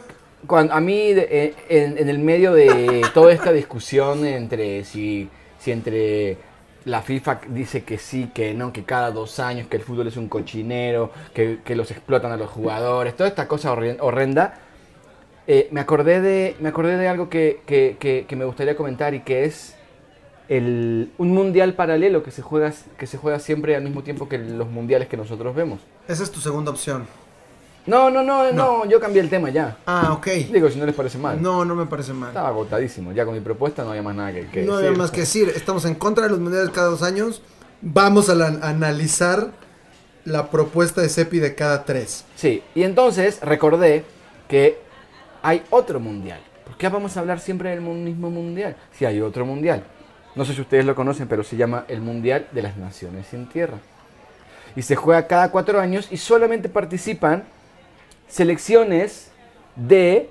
cuando, a mí de- eh, en, en el medio de toda esta discusión entre si, si entre la FIFA dice que sí, que no, que cada dos años, que el fútbol es un cochinero, que, que los explotan a los jugadores, toda esta cosa horren- horrenda, eh, me, acordé de, me acordé de algo que, que- que- que me gustaría comentar y que es el, un mundial paralelo que se, juega, que se juega siempre al mismo tiempo que los mundiales que nosotros vemos. Esa es tu segunda opción. No, no, no, no, yo cambié el tema ya. Ah, ok. Digo, si no les parece mal. No, no me parece mal. Estaba agotadísimo. Ya con mi propuesta no había más nada que, que No había decir. más que decir. Estamos en contra de los mundiales cada dos años. Vamos a la- analizar la propuesta de CEPI de cada tres. Sí, y entonces recordé que hay otro mundial. ¿Por qué vamos a hablar siempre del mismo mundial? Si hay otro mundial. No sé si ustedes lo conocen, pero se llama el Mundial de las Naciones sin Tierra. Y se juega cada cuatro años y solamente participan selecciones de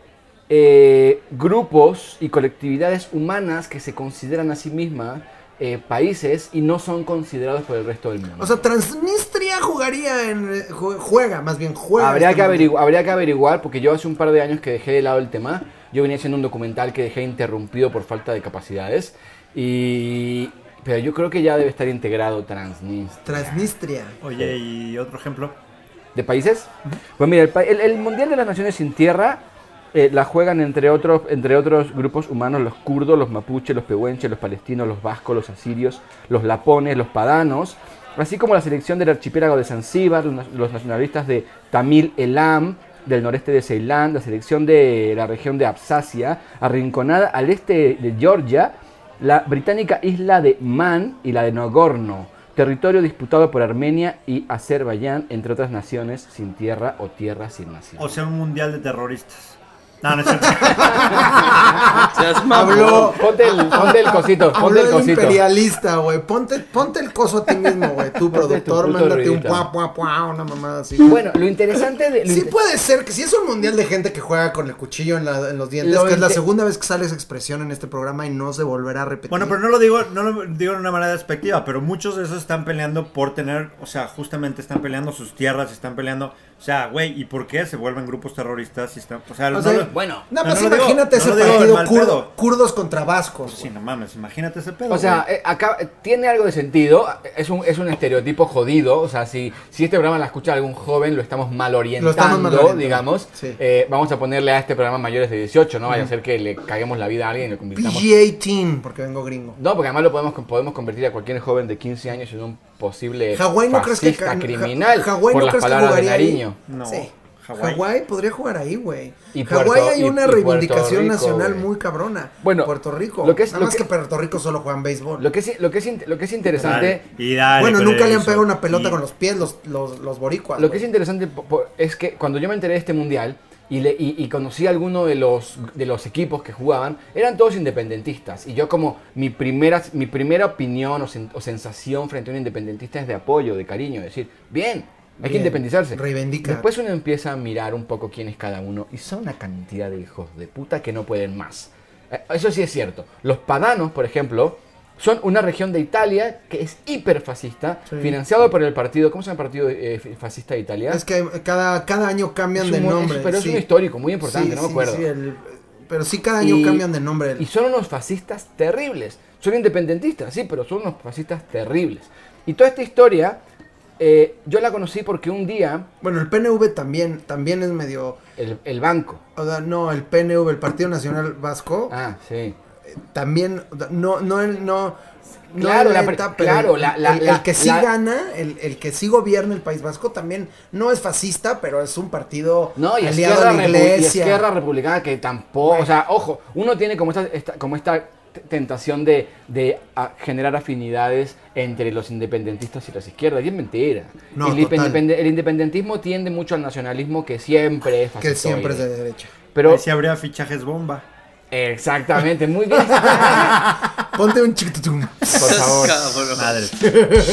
eh, grupos y colectividades humanas que se consideran a sí mismas eh, países y no son considerados por el resto del mundo. O sea, Transnistria jugaría en. ju- Juega, más bien juega. Habría este que, habría que averiguar, porque yo hace un par de años que dejé de lado el tema. Yo venía haciendo un documental que dejé interrumpido por falta de capacidades. Y. Pero yo creo que ya debe estar integrado Transnistria. Transnistria. Oye, y otro ejemplo. ¿De países? Pues mira, el, el- Mundial de las Naciones sin Tierra eh, la juegan entre otros, entre otros grupos humanos los kurdos, los mapuches, los pehuenches, los palestinos, los vascos, los asirios, los lapones, los padanos, así como la selección del archipiélago de Zanzíbar, los nacionalistas de Tamil Elam, del noreste de Ceilán, la selección de la región de Absasia, arrinconada al este de Georgia, la británica isla de Man y la de Nagorno, territorio disputado por Armenia y Azerbaiyán, entre otras naciones sin tierra o tierra sin nación. O sea, un mundial de terroristas. No, no es cierto. Habló. Ponte el, ponte el cosito, ponte Habló el de cosito. imperialista, güey. Ponte, ponte el coso a ti mismo, güey. Tu productor, mándate un pua, pua, pua, una mamada así. Bueno, lo interesante de... lo Sí puede ser que si es un mundial de gente que juega con el cuchillo en, la- en los dientes, Lo que es la segunda vez que sale esa expresión en este programa y no se volverá a repetir. Bueno, pero no lo digo, no lo digo de una manera despectiva, pero muchos de esos están peleando por tener, o sea, justamente están peleando sus tierras, están peleando, o sea, güey, ¿y por qué se vuelven grupos terroristas? Si están, o sea, O no sea, lo- bueno, Nada no, más no imagínate no ese partido kurdo- pedo. kurdos contra vascos. Sí, no mames, imagínate ese pedo. O sea, eh, acá eh, tiene algo de sentido, es un, es un estereotipo jodido, o sea, si, si este programa la escucha algún joven, lo estamos mal orientando, Lo estamos mal orientando, digamos. sí. Eh, vamos a ponerle a este programa mayores de 18, no vaya a ser que le caguemos la vida a alguien y lo convirtamos... PG-18, porque vengo gringo. No, porque además lo podemos, podemos convertir a cualquier joven de 15 años en un posible Hawái no crees que criminal Ja- Hawái por no las crees que palabras de jugaría ahí? Nariño. No, Sí. Hawái. Hawái podría jugar ahí, güey. Y Hawái hay y- una y reivindicación Rico, nacional güey. muy cabrona. Bueno, Puerto Rico. lo que es- Nada lo más que- que Puerto Rico solo juegan béisbol. Lo que, es, lo, que es, lo que es interesante... Dale, y dale bueno, nunca le han eso. pegado una pelota Y- con los pies los, los, los boricuas. Lo que es interesante es que cuando yo me enteré de este mundial y, le- y, y conocí a alguno de los, de los equipos que jugaban, eran todos independentistas. Y yo como mi primera, mi primera opinión o, sen- o sensación frente a un independentista es de apoyo, de cariño, decir, bien, hay que independizarse. reivindica. Después uno empieza a mirar un poco quién es cada uno y son una cantidad de hijos de puta que no pueden más. Eh, Eso sí es cierto. Los padanos, por ejemplo, son una región de Italia que es hiperfascista, Sí. financiado por el partido, ¿cómo se llama el partido eh, fascista de Italia? Es que cada, cada año cambian de un- es- nombre. pero es un histórico muy importante, Sí, no me acuerdo. sí, el- pero sí, cada año Y- cambian de nombre. Y son unos fascistas terribles. Son independentistas, sí, pero son unos fascistas terribles. Y toda esta historia, eh, yo la conocí porque un día Bueno, el PNV también, también es medio. el, el banco. o sea, no, el PNV, el Partido Nacional Vasco, Ah, sí. También. No, no, el- no. Claro, la pero claro, el, la- la- el- el la- que sí la- gana, el, el que sí gobierna el País Vasco también no es fascista, pero es un partido No, y aliado a la y. Esquerra Republicana que tampoco, o sea, ojo, uno tiene como esta, esta- como esta tentación de, de a- generar afinidades entre los independentistas y las izquierdas. Y es mentira. No, el, total. independe- el independentismo tiende mucho al nacionalismo que siempre es Que fascistoide. siempre es de derecha. Pero, Ahí sí habría fichajes bomba. Exactamente, muy bien. Ponte un chiquitum. Por favor. Madre.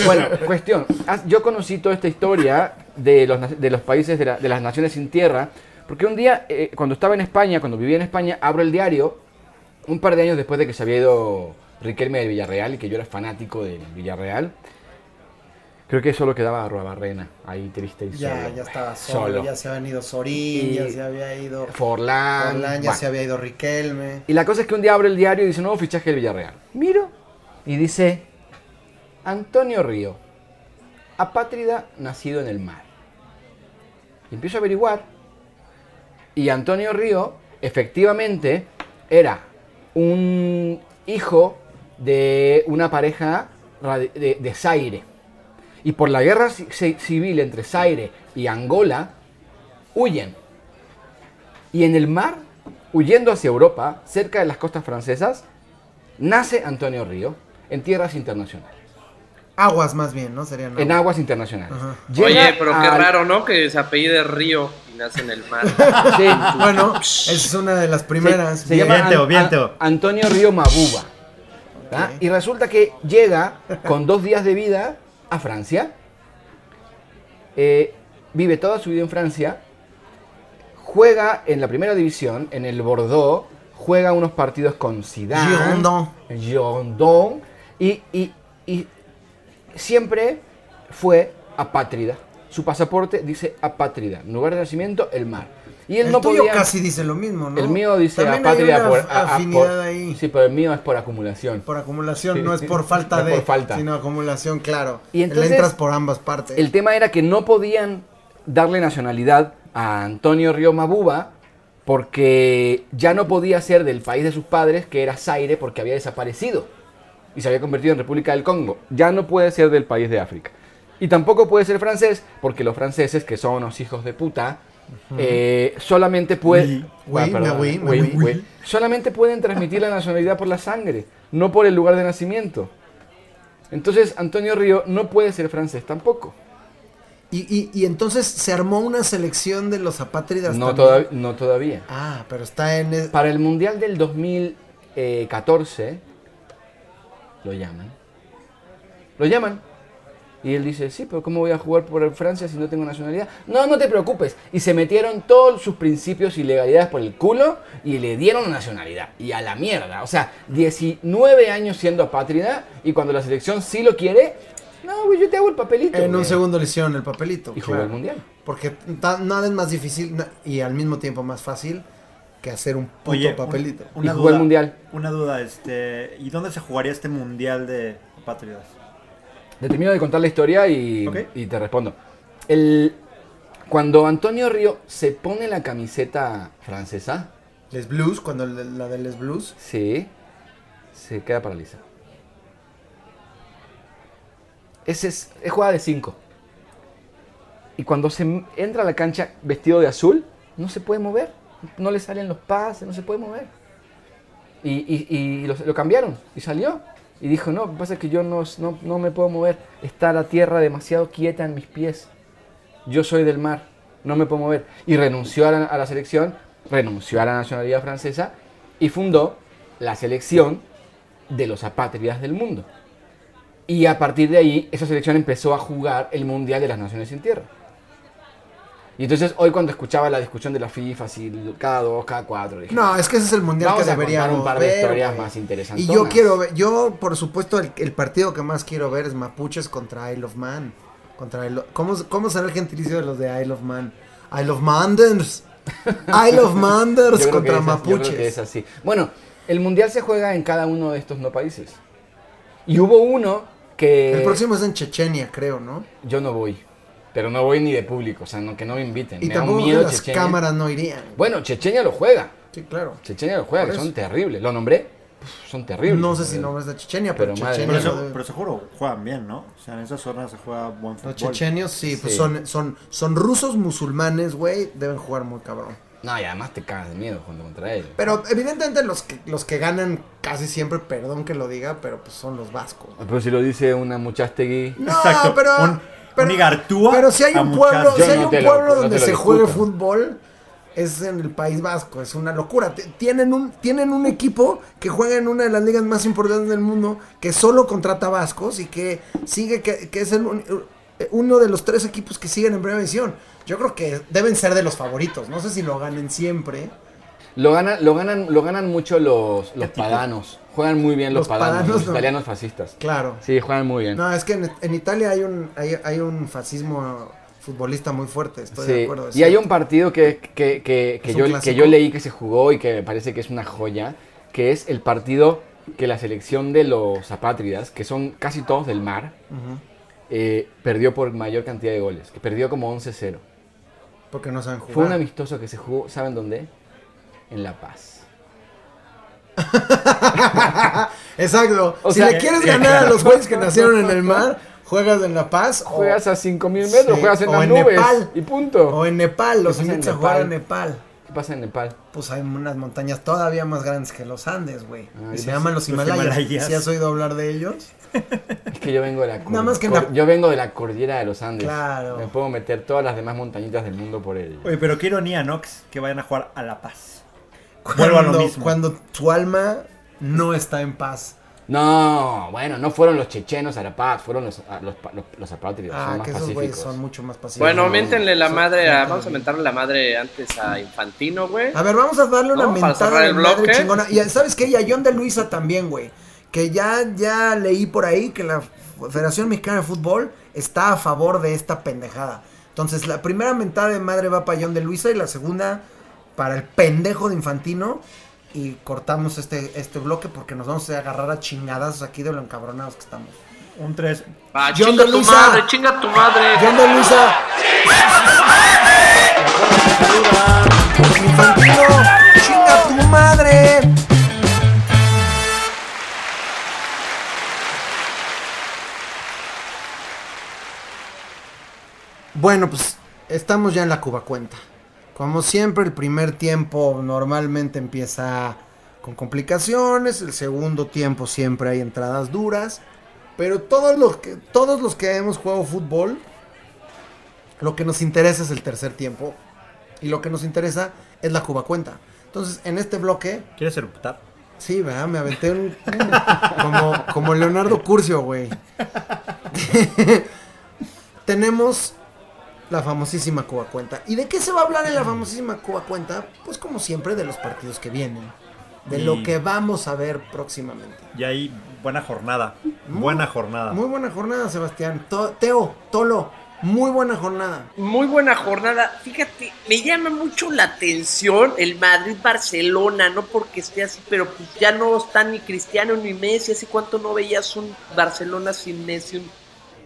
Bueno, cuestión. Yo conocí toda esta historia de los, de los países de, la- de las naciones sin tierra, porque un día, eh, cuando estaba en España, cuando vivía en España, abro el diario, un par de años después de que se había ido Riquelme del Villarreal y que yo era fanático del Villarreal. Creo que solo quedaba Arruabarrena, ahí triste y Ya, solo. ya estaba solo, ya se habían ido Sorín, Y- ya se había ido Forlán. Forlán, ya bueno. se había ido Riquelme. Y la cosa es que un día abro el diario y dice nuevo fichaje del Villarreal. Miro y dice Antonio Río, apátrida nacido en el mar. Y empiezo a averiguar. Y Antonio Río, efectivamente, era un hijo de una pareja de, de Zaire. Y por la guerra ci- ci- civil entre Zaire y Angola, huyen. Y en el mar, huyendo hacia Europa, cerca de las costas francesas, nace Antonio Río en tierras internacionales, Aguas más bien, ¿no? Serían en aguas. aguas internacionales. Oye, pero qué al- raro, ¿no? Que se apellide Río y nace en el mar. Sí, Bueno, esa es una de las primeras. se, se llama Viento, An- viento. An- Antonio Río Mabuba. ¿verdad? Ok. Y resulta que llega con dos días de vida a Francia. eh, vive toda su vida en Francia. Juega en la primera división, en el Bordeaux. Juega unos partidos con Zidane. Girondin. Girondin. Y, y- y siempre fue apátrida. Su pasaporte dice apátrida. Lugar de nacimiento, el mar. Y él El no tuyo podía. casi dice lo mismo, ¿no? El mío dice También apátrida hay una por, a- afinidad por- ahí. Sí, pero el mío es por acumulación. Por acumulación, Sí. no es por falta Es de. por falta. Sino acumulación, claro. Y entonces, Le entras por ambas partes. El tema era que no podían darle nacionalidad a Antonio Río Mabuba porque ya no podía ser del país de sus padres, que era Zaire, porque había desaparecido y se había convertido en República del Congo. Ya no puede ser del país de África. Y tampoco puede ser francés, porque los franceses, que son unos hijos de puta, eh, solamente pueden... Ah. Solamente pueden transmitir la nacionalidad por la sangre, no por el lugar de nacimiento. Entonces Antonio Río no puede ser francés tampoco. Y, y, y entonces se armó una selección de los apátridas. No, todav- no todavía. Ah, pero está en. el- Para el Mundial del 2014 lo llaman. Lo llaman. Y él dice, sí, pero ¿cómo voy a jugar por Francia si no tengo nacionalidad? No, no te preocupes. Y se metieron todos sus principios y legalidades por el culo y le dieron nacionalidad. Y a la mierda. O sea, 19 años siendo apátrida y cuando la selección sí lo quiere, no, güey, yo te hago el papelito. En un güey". segundo le hicieron el papelito. Y jugó el Mundial. Porque nada es más difícil y al mismo tiempo más fácil que hacer un puto Oye, papelito. un- una Y jugó el Mundial. Una duda, este, ¿y dónde se jugaría este mundial de apátridas? Te termino de contar la historia y, y te respondo. El, cuando Antonio Río se pone la camiseta francesa, Les Blues, cuando la de Les Blues. sí, se queda paralizado. Ese es, es jugada de 5. Y cuando se entra a la cancha vestido de azul, no se puede mover. No le salen los pases, no se puede mover. Y, y- y lo, lo cambiaron y salió. Y dijo, no, pasa que yo no, no, no me puedo mover. Está la tierra demasiado quieta en mis pies. Yo soy del mar, no me puedo mover. Y renunció a la, a la selección, renunció a la nacionalidad francesa y fundó la selección de los apátridas del mundo. Y a partir de ahí, esa selección empezó a jugar el Mundial de las Naciones sin Tierra. Y entonces hoy cuando escuchaba la discusión de la FIFA, si cada dos, cada cuatro, dije, No, es que ese es el mundial Vamos que a contar deberíamos un par de ver, historias más interesantes. Y yo quiero ver, yo por supuesto el, el partido que más quiero ver es Mapuches contra Isle of Man. Contra Isle- ¿cómo, ¿Cómo será el gentilicio de los de Isle of Man? Isle of Manders. Isle of Manders contra es así, yo creo Mapuches. que es así. Bueno, el mundial se juega en cada uno de estos no países. Y hubo uno que El próximo es en Chechenia, creo, ¿no? yo no voy, pero no voy ni de público, o sea, no, que no me inviten. Y me da un tampoco que miedo las Chechenia. cámaras no irían. Bueno, Chechenia lo juega. Sí, claro. Chechenia lo juega, son terribles. Lo nombré, son terribles. No sé si nombres de Chechenia, pero, Pero Chechenia. Pero, debe- pero seguro juegan bien, ¿no? O sea, en esas zonas se juega buen Los fútbol. chechenios sí, pues Sí. son, son, son rusos musulmanes, güey, deben jugar muy cabrón. No, y además te cagas de miedo jugando contra él. Pero evidentemente los que, los que ganan casi siempre, perdón que lo diga, pero pues son los vascos. Pero si lo dice una muchastegui. No, Exacto, pero. un- pero, si hay un pueblo, si hay no un lo- pueblo no donde se juegue fútbol, es en el País Vasco. Es una locura. Tienen un, tienen un equipo que juega en una de las ligas más importantes del mundo, que solo contrata vascos y que sigue, que, que es el un- uno de los tres equipos que siguen en primera división. Yo creo que deben ser de los favoritos. No sé si lo ganen siempre. Lo ganan, lo ganan, lo ganan mucho los, los padanos. Juegan muy bien los, Los padanos, padanos los no. italianos fascistas. Claro. Sí, juegan muy bien. No, es que en, en Italia hay un, hay, hay un fascismo futbolista muy fuerte. Estoy de Sí, acuerdo. es y hay un partido que, que, que, que ¿Es un yo, que clásico? yo leí que se jugó y que me parece que es una joya, que es el partido que la selección de los apátridas, que son casi todos del mar, eh, perdió por mayor cantidad de goles, que perdió como 11-0. Porque no saben jugar. Fue un amistoso que se jugó, ¿saben dónde? En La Paz. Exacto. O si sea, le quieres ganar a los güeyes que nacieron en el mar, juegas en La Paz o, Juegas a 5.000 metros, Sí, juegas en o las en nubes Nepal. y punto. o en Nepal. Los ¿Qué pasa en invitas a jugar a Nepal? ¿Qué pasa en Nepal? Pues hay unas montañas todavía más grandes que los Andes, güey. Ah, y se llaman los los Himalayas. Himalayas. ¿Sí has oído hablar de ellos? Es que yo vengo de la Nada más que cor- en la- yo vengo de la cordillera de los Andes. Claro. Me puedo meter todas las demás montañitas del mundo por él. Oye, pero qué ironía, ¿no? Que, que vayan a jugar a La Paz. Vuelvo a lo Cuando- mismo. Cuando tu alma no está en paz. No, bueno, no fueron los chechenos a La Paz, fueron los, a- los, los, los apátridas, son Ah, más que esos güeyes pacíficos. son mucho más pacíficos. Bueno, no, miéntenle la son- madre a. son- Vamos a mentarle la madre antes a Infantino, güey. A ver, vamos a darle una No, para mentada cerrar de el madre bloque. chingona. Y ¿sabes qué? Y a John de Luisa también, güey. Que ya, ya leí por ahí que la Federación Mexicana de Fútbol está a favor de esta pendejada. Entonces, la primera mentada de madre va para John de Luisa y la segunda para el pendejo de Infantino. Y cortamos este, este bloque porque nos vamos a agarrar a chingadas aquí de lo encabronados que estamos. Un 3. Ah, John chinga de tu Luisa. madre, chinga tu madre. John de Luisa. Infantino, chinga tu madre. Bueno, pues estamos ya en la Cuba cuenta. Como siempre, el primer tiempo normalmente empieza con complicaciones, el segundo tiempo siempre hay entradas duras, pero todos los que, todos los que hemos jugado fútbol, lo que nos interesa es el tercer tiempo y lo que nos interesa es la Cuba cuenta. Entonces, en este bloque, ¿Quieres eruptar? sí, ¿verdad? Me aventé un, un- como, como Leonardo Curcio, güey. Tenemos la famosísima Cuba Cuenta. ¿Y de qué se va a hablar en la famosísima Cuba Cuenta? Pues como siempre de los partidos que vienen. De lo que vamos a ver próximamente. Y ahí, buena jornada. Muy- buena jornada. Muy buena jornada, Sebastián. To- Teo, Tolo, muy buena jornada. Muy buena jornada. Fíjate, me llama mucho la atención el Madrid-Barcelona, no porque esté así, pero pues ya no está ni Cristiano ni Messi. ¿Hace cuánto no veías un Barcelona sin Messi, un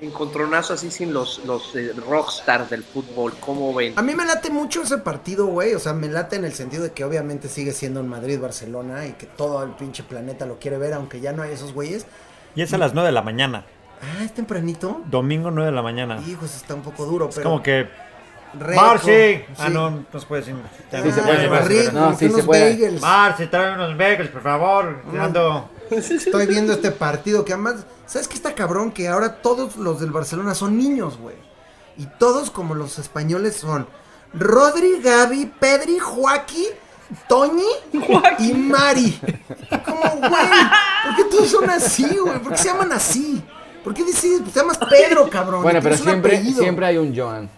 encontronazo así sin los, los eh, rockstars del fútbol? ¿Cómo ven? A mí me late mucho ese partido, güey. O sea, me late en el sentido de que obviamente sigue siendo en Madrid-Barcelona y que todo el pinche planeta lo quiere ver, aunque ya no hay esos güeyes. Y es a las 9 de la mañana. Ah, es tempranito. Domingo 9 de la mañana. Hijos, está un poco duro, Es pero. como que. Marci. Ah, no, no se puede decir. Ah, Sí se puede, rico, no, sí se unos puede. trae unos bagels, por favor. Ando. Estoy viendo este partido que además, ¿sabes qué está cabrón? Que ahora todos los del Barcelona son niños, güey. Y todos como los españoles son Rodri, Gaby, Pedri, Joaquín, Toñi y Mari. Como, güey, ¿por qué todos son así, güey? ¿Por qué se llaman así? ¿Por qué decides? Pues te llamas Pedro, cabrón. Bueno, pero siempre, apellido. siempre hay un Joan.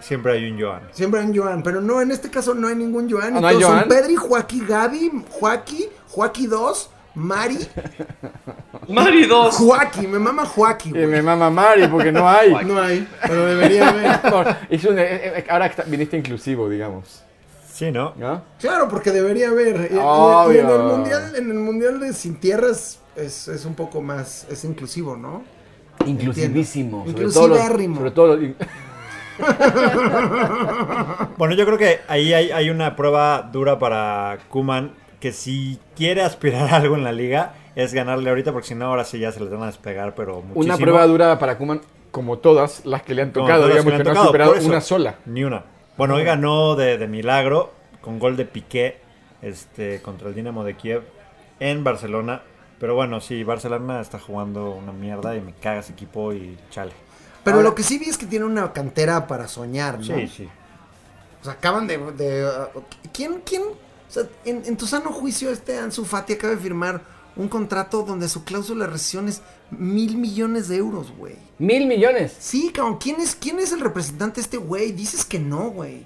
Siempre hay un Joan. Siempre hay un Joan, pero no, en este caso no hay ningún Joan. Ah, ¿no hay todos son Joan? Pedri, Joaquín, Gaby, Joaquín, Joaquín 2, Mari, Mari 2. Joaquín, me mama Joaquín. Y me mama Mari porque no hay. No hay, pero debería haber. Es un- eh, eh, ahora viniste inclusivo, digamos. Sí, ¿no? ¿No? Claro, porque debería haber. Y, en el mundial, en el mundial de sin tierras es, es un poco más, es inclusivo, ¿no? Inclusivísimo. Sobre todo los- Inclusivérrimo. Sobre todo los- Bueno, yo creo que ahí hay, hay una prueba dura para Kuman que si quiere aspirar a algo en la liga es ganarle ahorita porque si no ahora sí ya se les van a despegar, pero muchísimo. Una prueba dura para Kuman, como todas las que le han tocado, digamos le que, han no ha tocado, superado eso. una sola. Ni una. Bueno, hoy ganó de, de milagro, con gol de Piqué este, contra el Dinamo de Kiev en Barcelona. Pero bueno, sí, Barcelona está jugando una mierda y me caga ese equipo y chale. Pero Ahora- lo que sí vi es que tiene una cantera para soñar, ¿no? Sí, sí. O sea, acaban de... de, uh, ¿Quién, quién? O sea, en, en tu sano juicio este Ansu Fati acaba de firmar un contrato donde su cláusula de rescisión es mil millones de euros, güey. Mil millones. Sí, cabrón, ¿quién es, quién es el representante de este güey? Dices que no, güey.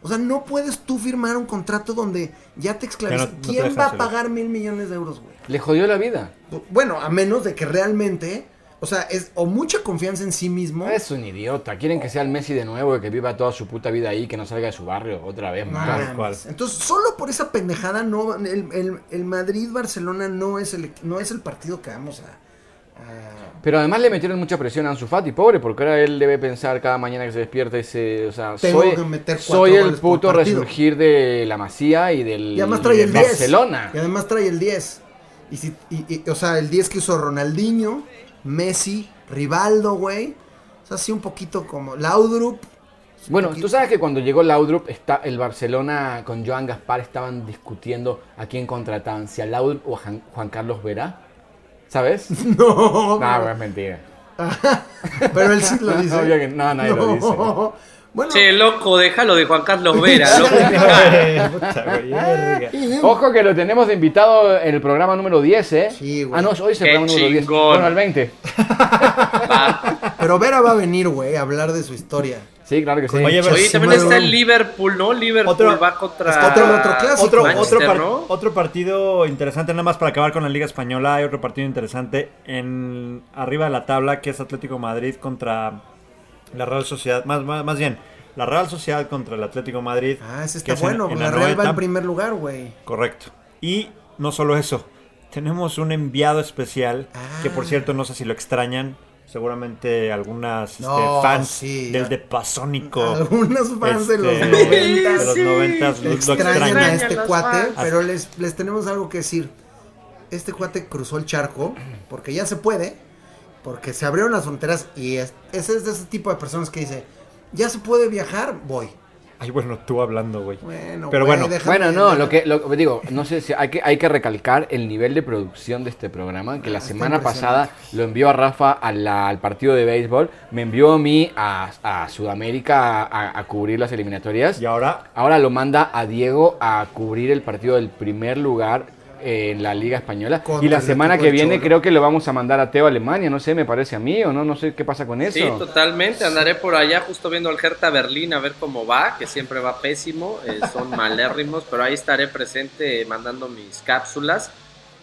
O sea, no puedes tú firmar un contrato donde ya te esclareces. Ya no- no ¿Quién va a pagar mil millones de euros, güey? Le jodió la vida. Bueno, a menos de que realmente, o sea, es o mucha confianza en sí mismo. Es un idiota. Quieren que sea el Messi de nuevo y que viva toda su puta vida ahí, que no salga de su barrio otra vez más. cual. Entonces, solo por esa pendejada, no, el, el- el Madrid-Barcelona no es el, no es el partido que vamos a... Pero además le metieron mucha presión a Ansu Fati, pobre, porque ahora él debe pensar cada mañana que se despierta ese, o sea, Tengo soy, que meter soy el puto resurgir de la Masía y del Y además trae el 10. Barcelona. Y además trae el 10. Y si, y- y- o sea, el 10 que usó Ronaldinho, Messi, Rivaldo, güey. O sea, así un poquito como Laudrup. Bueno, poquito. tú sabes que cuando llegó Laudrup, está, el Barcelona con Joan Gaspar estaban discutiendo a quién contrataban, si a Laudrup o a Jan- Juan Carlos Vera. ¿Sabes? No, No, es mentira. pero él sí lo dice. No, nadie lo dice. Bueno, Che, loco, déjalo de Juan Carlos Vera, loco. Ojo que lo tenemos de invitado en el programa número 10, ¿eh? Sí, güey. Ah, no, hoy es el Qué programa número 10. chingón. Bueno, el 20. Va. pero Vera va a venir, güey, a hablar de su historia. Sí, claro que sí. Oye, pero- Oye, Sí, también madre, está güey. el Liverpool, ¿no? Liverpool Otro- va contra otro- otro clásico. Otro, Manchester, otro, par- ¿no? otro partido interesante, nada más para acabar con la Liga Española, hay otro partido interesante en arriba de la tabla que es Atlético de Madrid contra la Real Sociedad, más, más, más bien, la Real Sociedad contra el Atlético de Madrid. Ah, ese que está es en- bueno. en la Real va en primer lugar, güey. Correcto. Y no solo eso, tenemos un enviado especial que Ah. por cierto no sé si lo extrañan, seguramente algunas este, fans sí, del ya. Depasónico. Algunos fans de los este, 90 de los noventas lo, lo extrañan a este cuate, fans. pero les, les tenemos algo que decir. Este cuate cruzó el charco, porque ya se puede, porque se abrieron las fronteras y es, ese es de ese tipo de personas que dice, ya se puede viajar, voy. Ay, bueno, tú hablando, güey. Bueno, Pero bueno, Bueno, no, lo que lo, digo, no sé si hay que hay que recalcar el nivel de producción de este programa, que la Ah, está semana pasada lo envió a Rafa a la- al partido de béisbol, me envió a mí a, a Sudamérica a, a cubrir las eliminatorias. Y ahora Ahora lo manda a Diego a cubrir el partido del primer lugar en la Liga Española. Contra y la semana que viene Cholo. creo que lo vamos a mandar a Teo a Alemania, no sé, me parece a mí o no, no sé qué pasa con eso. Sí, totalmente. Andaré por allá justo viendo al Hertha Berlín a ver cómo va, que siempre va pésimo. eh, son malérrimos, pero ahí estaré presente mandando mis cápsulas.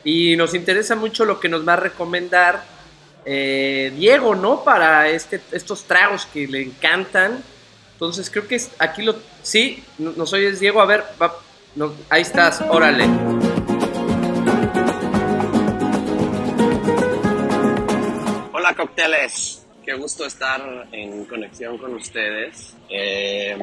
Y nos interesa mucho lo que nos va a recomendar eh, Diego, ¿no? Para este, estos tragos que le encantan. Entonces creo que aquí lo... Sí, no- nos oyes Diego, a ver, va- no, ahí estás, órale. Hola cócteles, qué gusto estar en conexión con ustedes. Eh,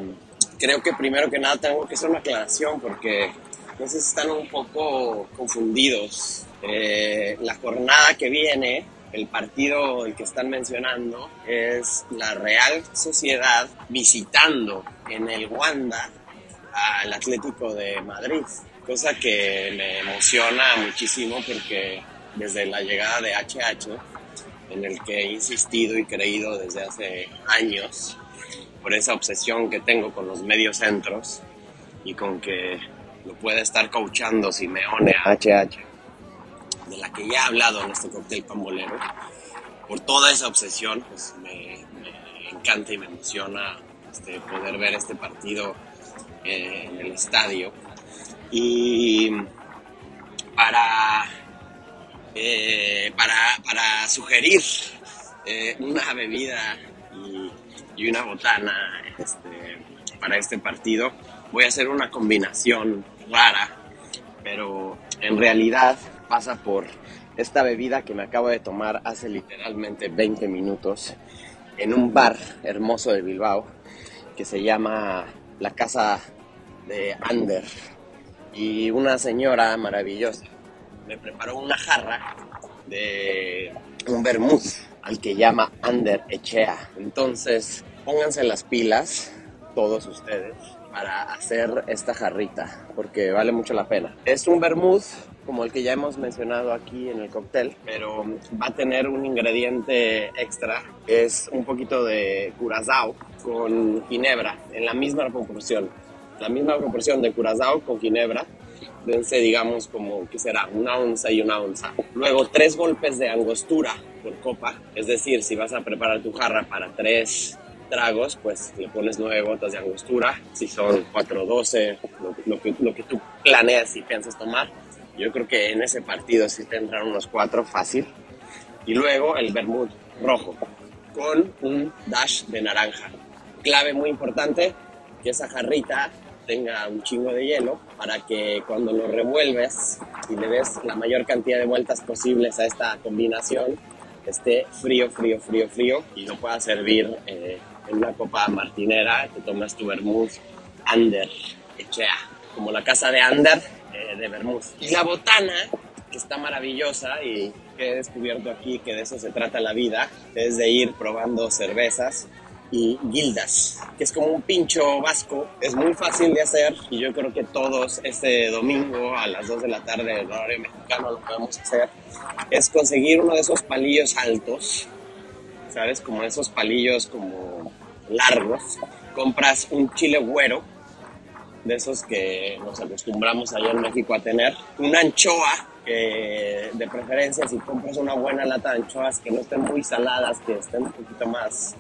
creo que primero que nada tengo que hacer una aclaración porque no sé si están un poco confundidos. Eh, la jornada que viene, el partido el que están mencionando, es la Real Sociedad visitando en el Wanda al Atlético de Madrid, cosa que me emociona muchísimo porque desde la llegada de HH en el que he insistido y creído desde hace años por esa obsesión que tengo con los medios centros y con que lo puede estar coachando Simeone HH, de la que ya he hablado en este cóctel pambolero. Por toda esa obsesión, pues me, me encanta y me emociona este, poder ver este partido eh, en el estadio. Y para eh, para, para sugerir eh, una bebida y, una botana este, para este partido. Voy a hacer una combinación rara, pero en realidad pasa por esta bebida que me acabo de tomar hace literalmente 20 minutos en un bar hermoso de Bilbao que se llama la Casa de Ander y una señora maravillosa me preparó una jarra de un vermouth al que llama Ander Echea. Entonces, pónganse las pilas, todos ustedes, para hacer esta jarrita, porque vale mucho la pena. Es un vermouth como el que ya hemos mencionado aquí en el cóctel, pero va a tener un ingrediente extra, es un poquito de curazao con ginebra, en la misma proporción. La misma proporción de curazao con ginebra, dense digamos como que será una onza y una onza. Luego tres golpes de angostura por copa, es decir, si vas a preparar tu jarra para tres tragos, pues le pones nueve gotas de angostura. Si son 4 12, lo, lo, que, lo que tú planeas y piensas tomar. Yo creo que en ese partido sí tendrán unos cuatro fácil. Y luego el vermouth rojo con un dash de naranja. Clave muy importante, que esa jarrita tenga un chingo de hielo para que cuando lo revuelves y le des la mayor cantidad de vueltas posibles a esta combinación, esté frío, frío, frío, frío y lo puedas servir eh, en una copa martinera, te tomas tu vermouth Ander, Echea, como la casa de Ander eh, de vermouth. Y la botana, que está maravillosa y que he descubierto aquí que de eso se trata la vida, es de ir probando cervezas y guildas, que es como un pincho vasco, es muy fácil de hacer y yo creo que todos este domingo a las 2 de la tarde del horario mexicano lo podemos hacer, es conseguir uno de esos palillos altos, ¿sabes? Como esos palillos como largos, compras un chile güero, de esos que nos acostumbramos allá en México a tener, una anchoa, que de preferencia si compras una buena lata de anchoas que no estén muy saladas, que estén un poquito más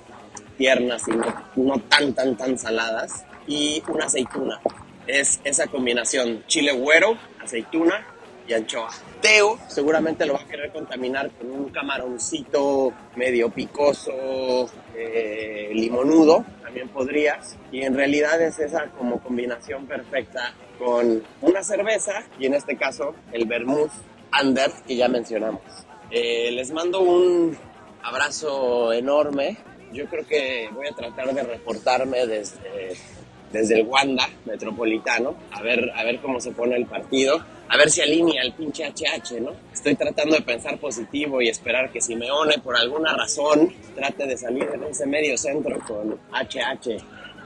tiernas y no, tan, tan, tan saladas, y una aceituna. Es esa combinación, chile güero, aceituna y anchoa. Teo seguramente lo va a querer contaminar con un camaroncito medio picoso, eh, limonudo, también podrías. Y en realidad es esa como combinación perfecta con una cerveza y en este caso el vermouth under que ya mencionamos. Eh, les mando un abrazo enorme. Yo creo que voy a tratar de reportarme desde, desde el Wanda Metropolitano, a ver, a ver cómo se pone el partido, a ver si alinea el pinche HH, ¿no? Estoy tratando de pensar positivo y esperar que Simeone, por alguna razón, trate de salir en ese medio centro con HH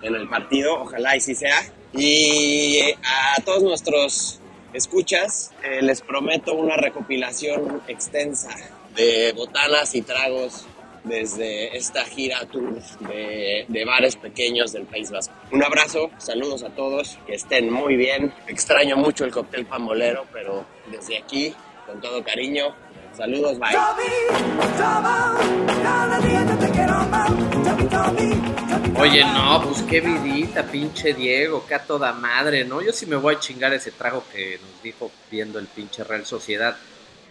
en el partido, ojalá y sí sea. Y a todos nuestros escuchas, eh, les prometo una recopilación extensa de botanas y tragos desde esta gira tour de, de, bares pequeños del País Vasco. Un abrazo, saludos a todos, que estén muy bien. Extraño mucho el cóctel pambolero, pero desde aquí, con todo cariño, saludos, bye. Oye, no, pues qué vidita, pinche Diego, que a toda madre, ¿no? Yo sí me voy a chingar ese trago que nos dijo viendo el pinche Real Sociedad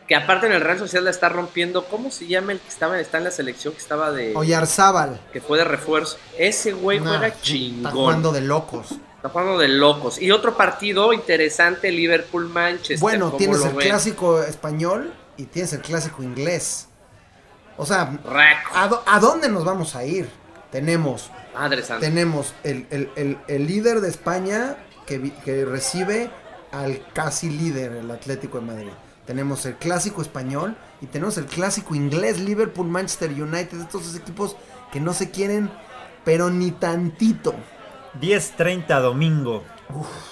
que aparte en el Real Social la está rompiendo. ¿Cómo se llama el que estaba está en la selección que estaba de Oyarzábal. que fue de refuerzo? Ese güey Nah, juega Está chingón. jugando de locos. Está jugando de locos. Y otro partido interesante, Liverpool Manchester. Bueno, ¿cómo tienes el ven? clásico español y tienes el clásico inglés. O sea. ¿a, dó- a dónde nos vamos a ir? Tenemos, Madre tenemos el, el- el- el líder de España que, que recibe al casi líder, el Atlético de Madrid. Tenemos el clásico español y tenemos el clásico inglés, Liverpool, Manchester United, estos dos equipos que no se quieren, pero ni tantito. 10.30 domingo.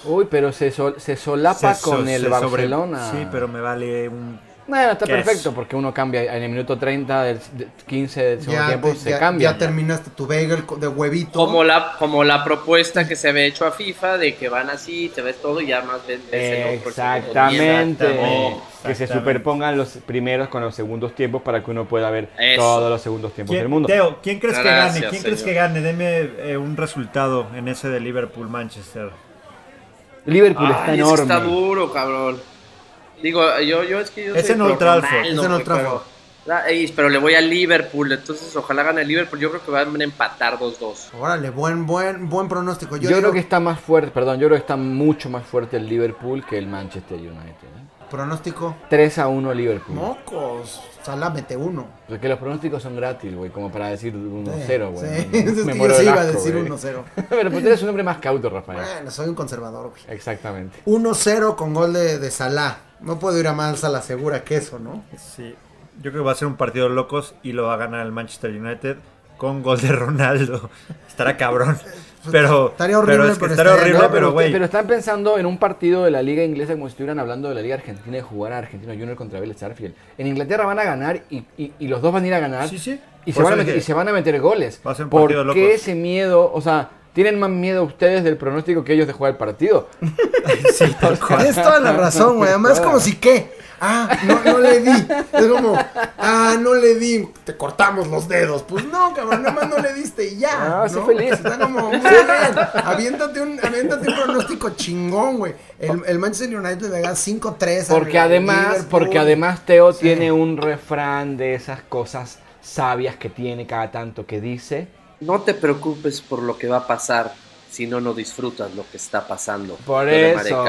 Uy, pero se, sol- se solapa Se so- con el sobre- Barcelona. Sí, pero me vale un... Bueno, está ¿Qué perfecto es? porque uno cambia en el minuto 30, del de- 15 del segundo Ya, tiempo, te- se ya- cambia. ya terminaste tu bagel de huevito. Como la, como la propuesta que se había hecho a FIFA de que van así, te ves todo y ya más ves, ves el otro, Exactamente. Exactamente. Que se superpongan los primeros con los segundos tiempos para que uno pueda ver Eso. todos los segundos tiempos del ¿Quién, mundo. Teo, ¿quién crees que Gracias, gane? ¿Quién crees señor. que gane? Deme eh, un resultado en ese de Liverpool-Manchester. Liverpool está Ay, es que enorme. está duro, cabrón. Digo, yo, yo es que yo Es soy en Old Trafford, es en Old Pero- Trafford. Ah, pero le voy a Liverpool, entonces ojalá gane el Liverpool. Yo creo que van a empatar 2-2. Órale, buen, buen, buen pronóstico. Yo, Yo, creo que está más fuerte, perdón, yo creo que está mucho más fuerte el Liverpool que el Manchester United. ¿eh? pronóstico. 3 a 1 Liverpool. Mocos. Salah mete uno. Porque los pronósticos son gratis, güey, como para decir 1-0, Sí, güey. sí, que Me yo muero sí iba a decir güey. 1-0. Pero pues tú eres un hombre más cauto, Rafael. Bueno, soy un conservador, güey. Exactamente. 1-0 con gol de, de Salah. No puedo ir a más a la segura que eso, ¿no? Sí, yo creo que va a ser un partido de locos y lo va a ganar el Manchester United. con gol de Ronaldo. Estará cabrón. Pero, Estaría horrible, pero es que pero estaría estaría- horrible, No, pero güey. pero están pensando en un partido de la Liga Inglesa como si estuvieran hablando de la Liga Argentina de jugar a Argentino Junior contra Vélez Sarsfield. En Inglaterra van a ganar y, y- y los dos van a ir a ganar. Sí, sí. Y se, van a meter, dije, y se van a meter goles. Va a ser un ¿Por partido de qué locos. ese miedo? O sea, ¿tienen más miedo ustedes del pronóstico que ellos de jugar el partido? Sí, tal cual. Tienes toda la razón, güey. Además, es como si qué. Ah, no, no le di. Es como, ah, no le di. Te cortamos los dedos. Pues no, cabrón, nada más no le diste y ya. Ah, sé ¿no? feliz. Está como, muy bien. Aviéntate un, aviéntate un pronóstico chingón, güey. El, el Manchester United le da 5-3. al Porque además, Liverpool. porque además Teo Sí. tiene un refrán de esas cosas sabias que tiene cada tanto que dice. No te preocupes por lo que va a pasar, si no, no disfrutas lo que está pasando. Por eso.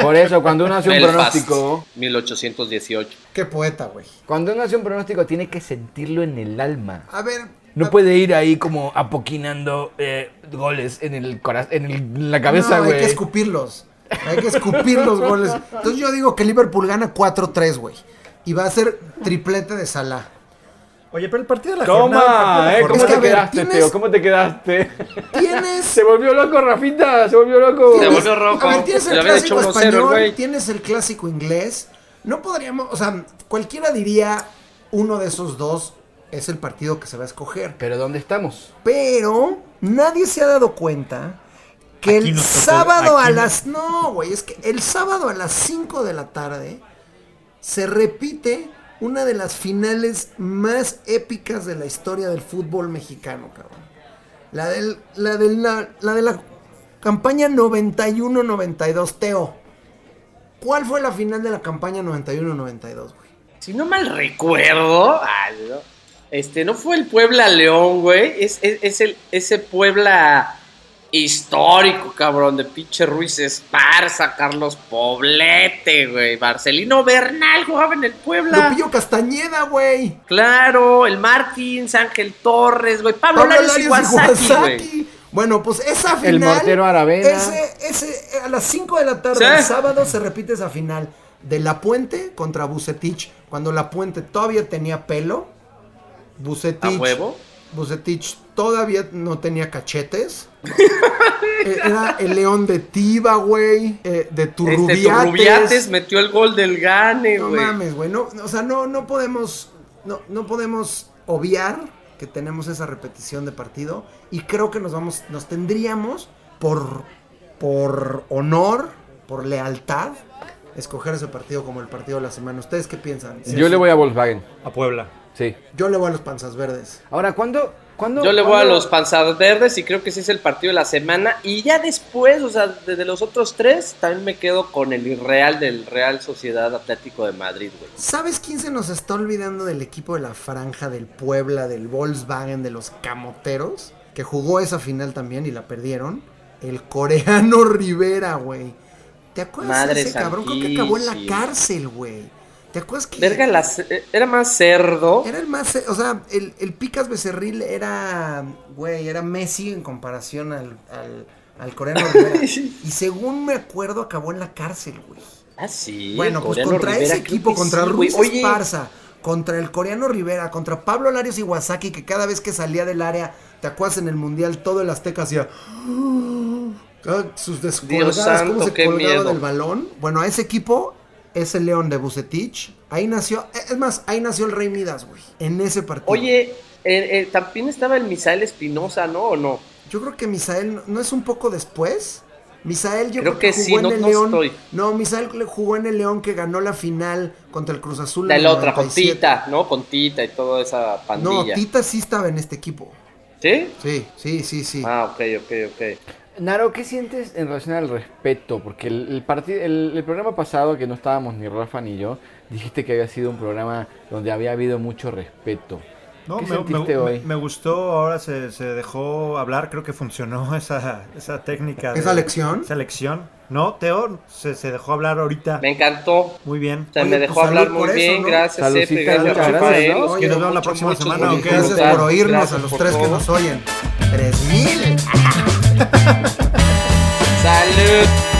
Por eso, cuando uno hace un Belfast, pronóstico, 1818. Qué poeta, güey. cuando uno hace un pronóstico tiene que sentirlo en el alma. A ver. No a- puede ir ahí como apoquinando eh, goles en el cora- en, el- en la cabeza, no, güey. hay que escupirlos. Hay que escupir los goles. Entonces yo digo que Liverpool gana 4-3, güey. Y va a ser triplete de Salah. Oye, pero el partido de la jornada. Toma, el ¿eh? ¿Cómo la Es que, te quedaste, tienes- Teo? ¿Cómo te quedaste? Tienes Se volvió loco, Rafita, se volvió loco. Se volvió rojo. A ver, tienes el clásico 1-0 el español, tienes el clásico inglés. No podríamos, o sea, cualquiera diría uno de esos dos es el partido que se va a escoger. Pero ¿dónde estamos? Pero nadie se ha dado cuenta que Aquí el tocó- sábado a las... No, güey, es que el sábado a las 5 de la tarde se repite una de las finales más épicas de la historia del fútbol mexicano, cabrón. La, del, la, la, de la campaña 91-92, Teo. ¿Cuál fue la final de la campaña 91-92, güey? Si no mal recuerdo, este, no fue el Puebla León, güey. Es el, ese Puebla histórico, cabrón, de pinche Ruiz Esparza, Carlos Poblete, güey. Marcelino Bernal jugaba en el Puebla. Lupillo Castañeda, güey. Claro, el Martins, Ángel Torres, güey. Pablo, Pablo Larios Larios Iwasaki, güey. Bueno, pues esa final. El mortero Aravena. Ese, ese, a las 5 de la tarde Sí. el sábado se repite esa final de La Puente contra Bucetich. Cuando La Puente todavía tenía pelo. A Bucetich. huevo. Bucetich todavía no tenía cachetes. Eh, Era el león de Tiba, güey. eh, de Este Turrubiates. Turrubiates metió el gol del Gane, No güey. mames, güey. No, no, o sea, no, no podemos. No, no podemos obviar que tenemos esa repetición de partido. Y creo que nos vamos. Nos tendríamos por. por honor, por lealtad, escoger ese partido como el partido de la semana. ¿Ustedes qué piensan? Yo le voy a Volkswagen. A Puebla. Sí. Yo le voy a los panzas verdes. Ahora, ¿cuándo? ¿cuándo Yo le voy a los panzados verdes y creo que ese es el partido de la semana. Y ya después, o sea, desde los otros tres, también me quedo con el Real del Real Sociedad Atlético de Madrid, güey. ¿Sabes quién se nos está olvidando del equipo de la franja del Puebla, del Volkswagen, de los Camoteros? Que jugó esa final también y la perdieron. El coreano Rivera, güey. ¿Te acuerdas Madre de ese cabrón? Creo que acabó en la cárcel, güey. ¿Te acuerdas que Verga, eh, era más cerdo. era el más, o sea, el, el Picas Becerril era, güey, era Messi en comparación al, al, al coreano Rivera. y según me acuerdo, acabó en la cárcel, güey. Ah, sí. Bueno, pues contra Rivera, ese equipo, contra sí. Ruiz Esparza, contra el coreano Rivera, contra Pablo Larios Iwasaki, que cada vez que salía del área, te acuerdas en el mundial, todo el Azteca hacía. Ah, Sus descolgadas, santo, cómo se colgaba miedo. del balón. Bueno, a ese equipo, ese León de Bucetich, ahí nació, es más, ahí nació el Rey Midas, güey, en ese partido. Oye, eh, eh, también estaba el Misael Espinosa, ¿no? ¿O no? Yo creo que Misael, ¿no es un poco después? Misael yo Creo creo, que, que sí, jugó no- en el no León. estoy. No, Misael jugó en el León que ganó la final contra el Cruz Azul. En la el otra, con 97. Tita, ¿no? Con Tita y toda esa No, pandilla. Tita sí estaba en este equipo. ¿Sí? Sí, sí, sí, sí. Ah, ok, ok, ok. Naro, ¿qué sientes en relación al respeto? Porque el, el, el, el programa pasado, que no estábamos ni Rafa ni yo, dijiste que había sido un programa donde había habido mucho respeto. No, ¿Qué me, sentiste me- hoy? me- me gustó, ahora se, se dejó hablar, creo que funcionó esa, esa técnica. de- ¿Esa lección? Esa lección. No, Teo, se, se dejó hablar ahorita. Me encantó. Muy bien. O sea, Oye, me pues, dejó salud hablar muy eso, bien. ¿no? Gracias, Efe. Gracias, muchas gracias, Rafael. ¿no? Oye, Que nos vemos la próxima semana. Gracias por oírnos Gracias a los tres que nos oyen. ¡Tres mil! Salud.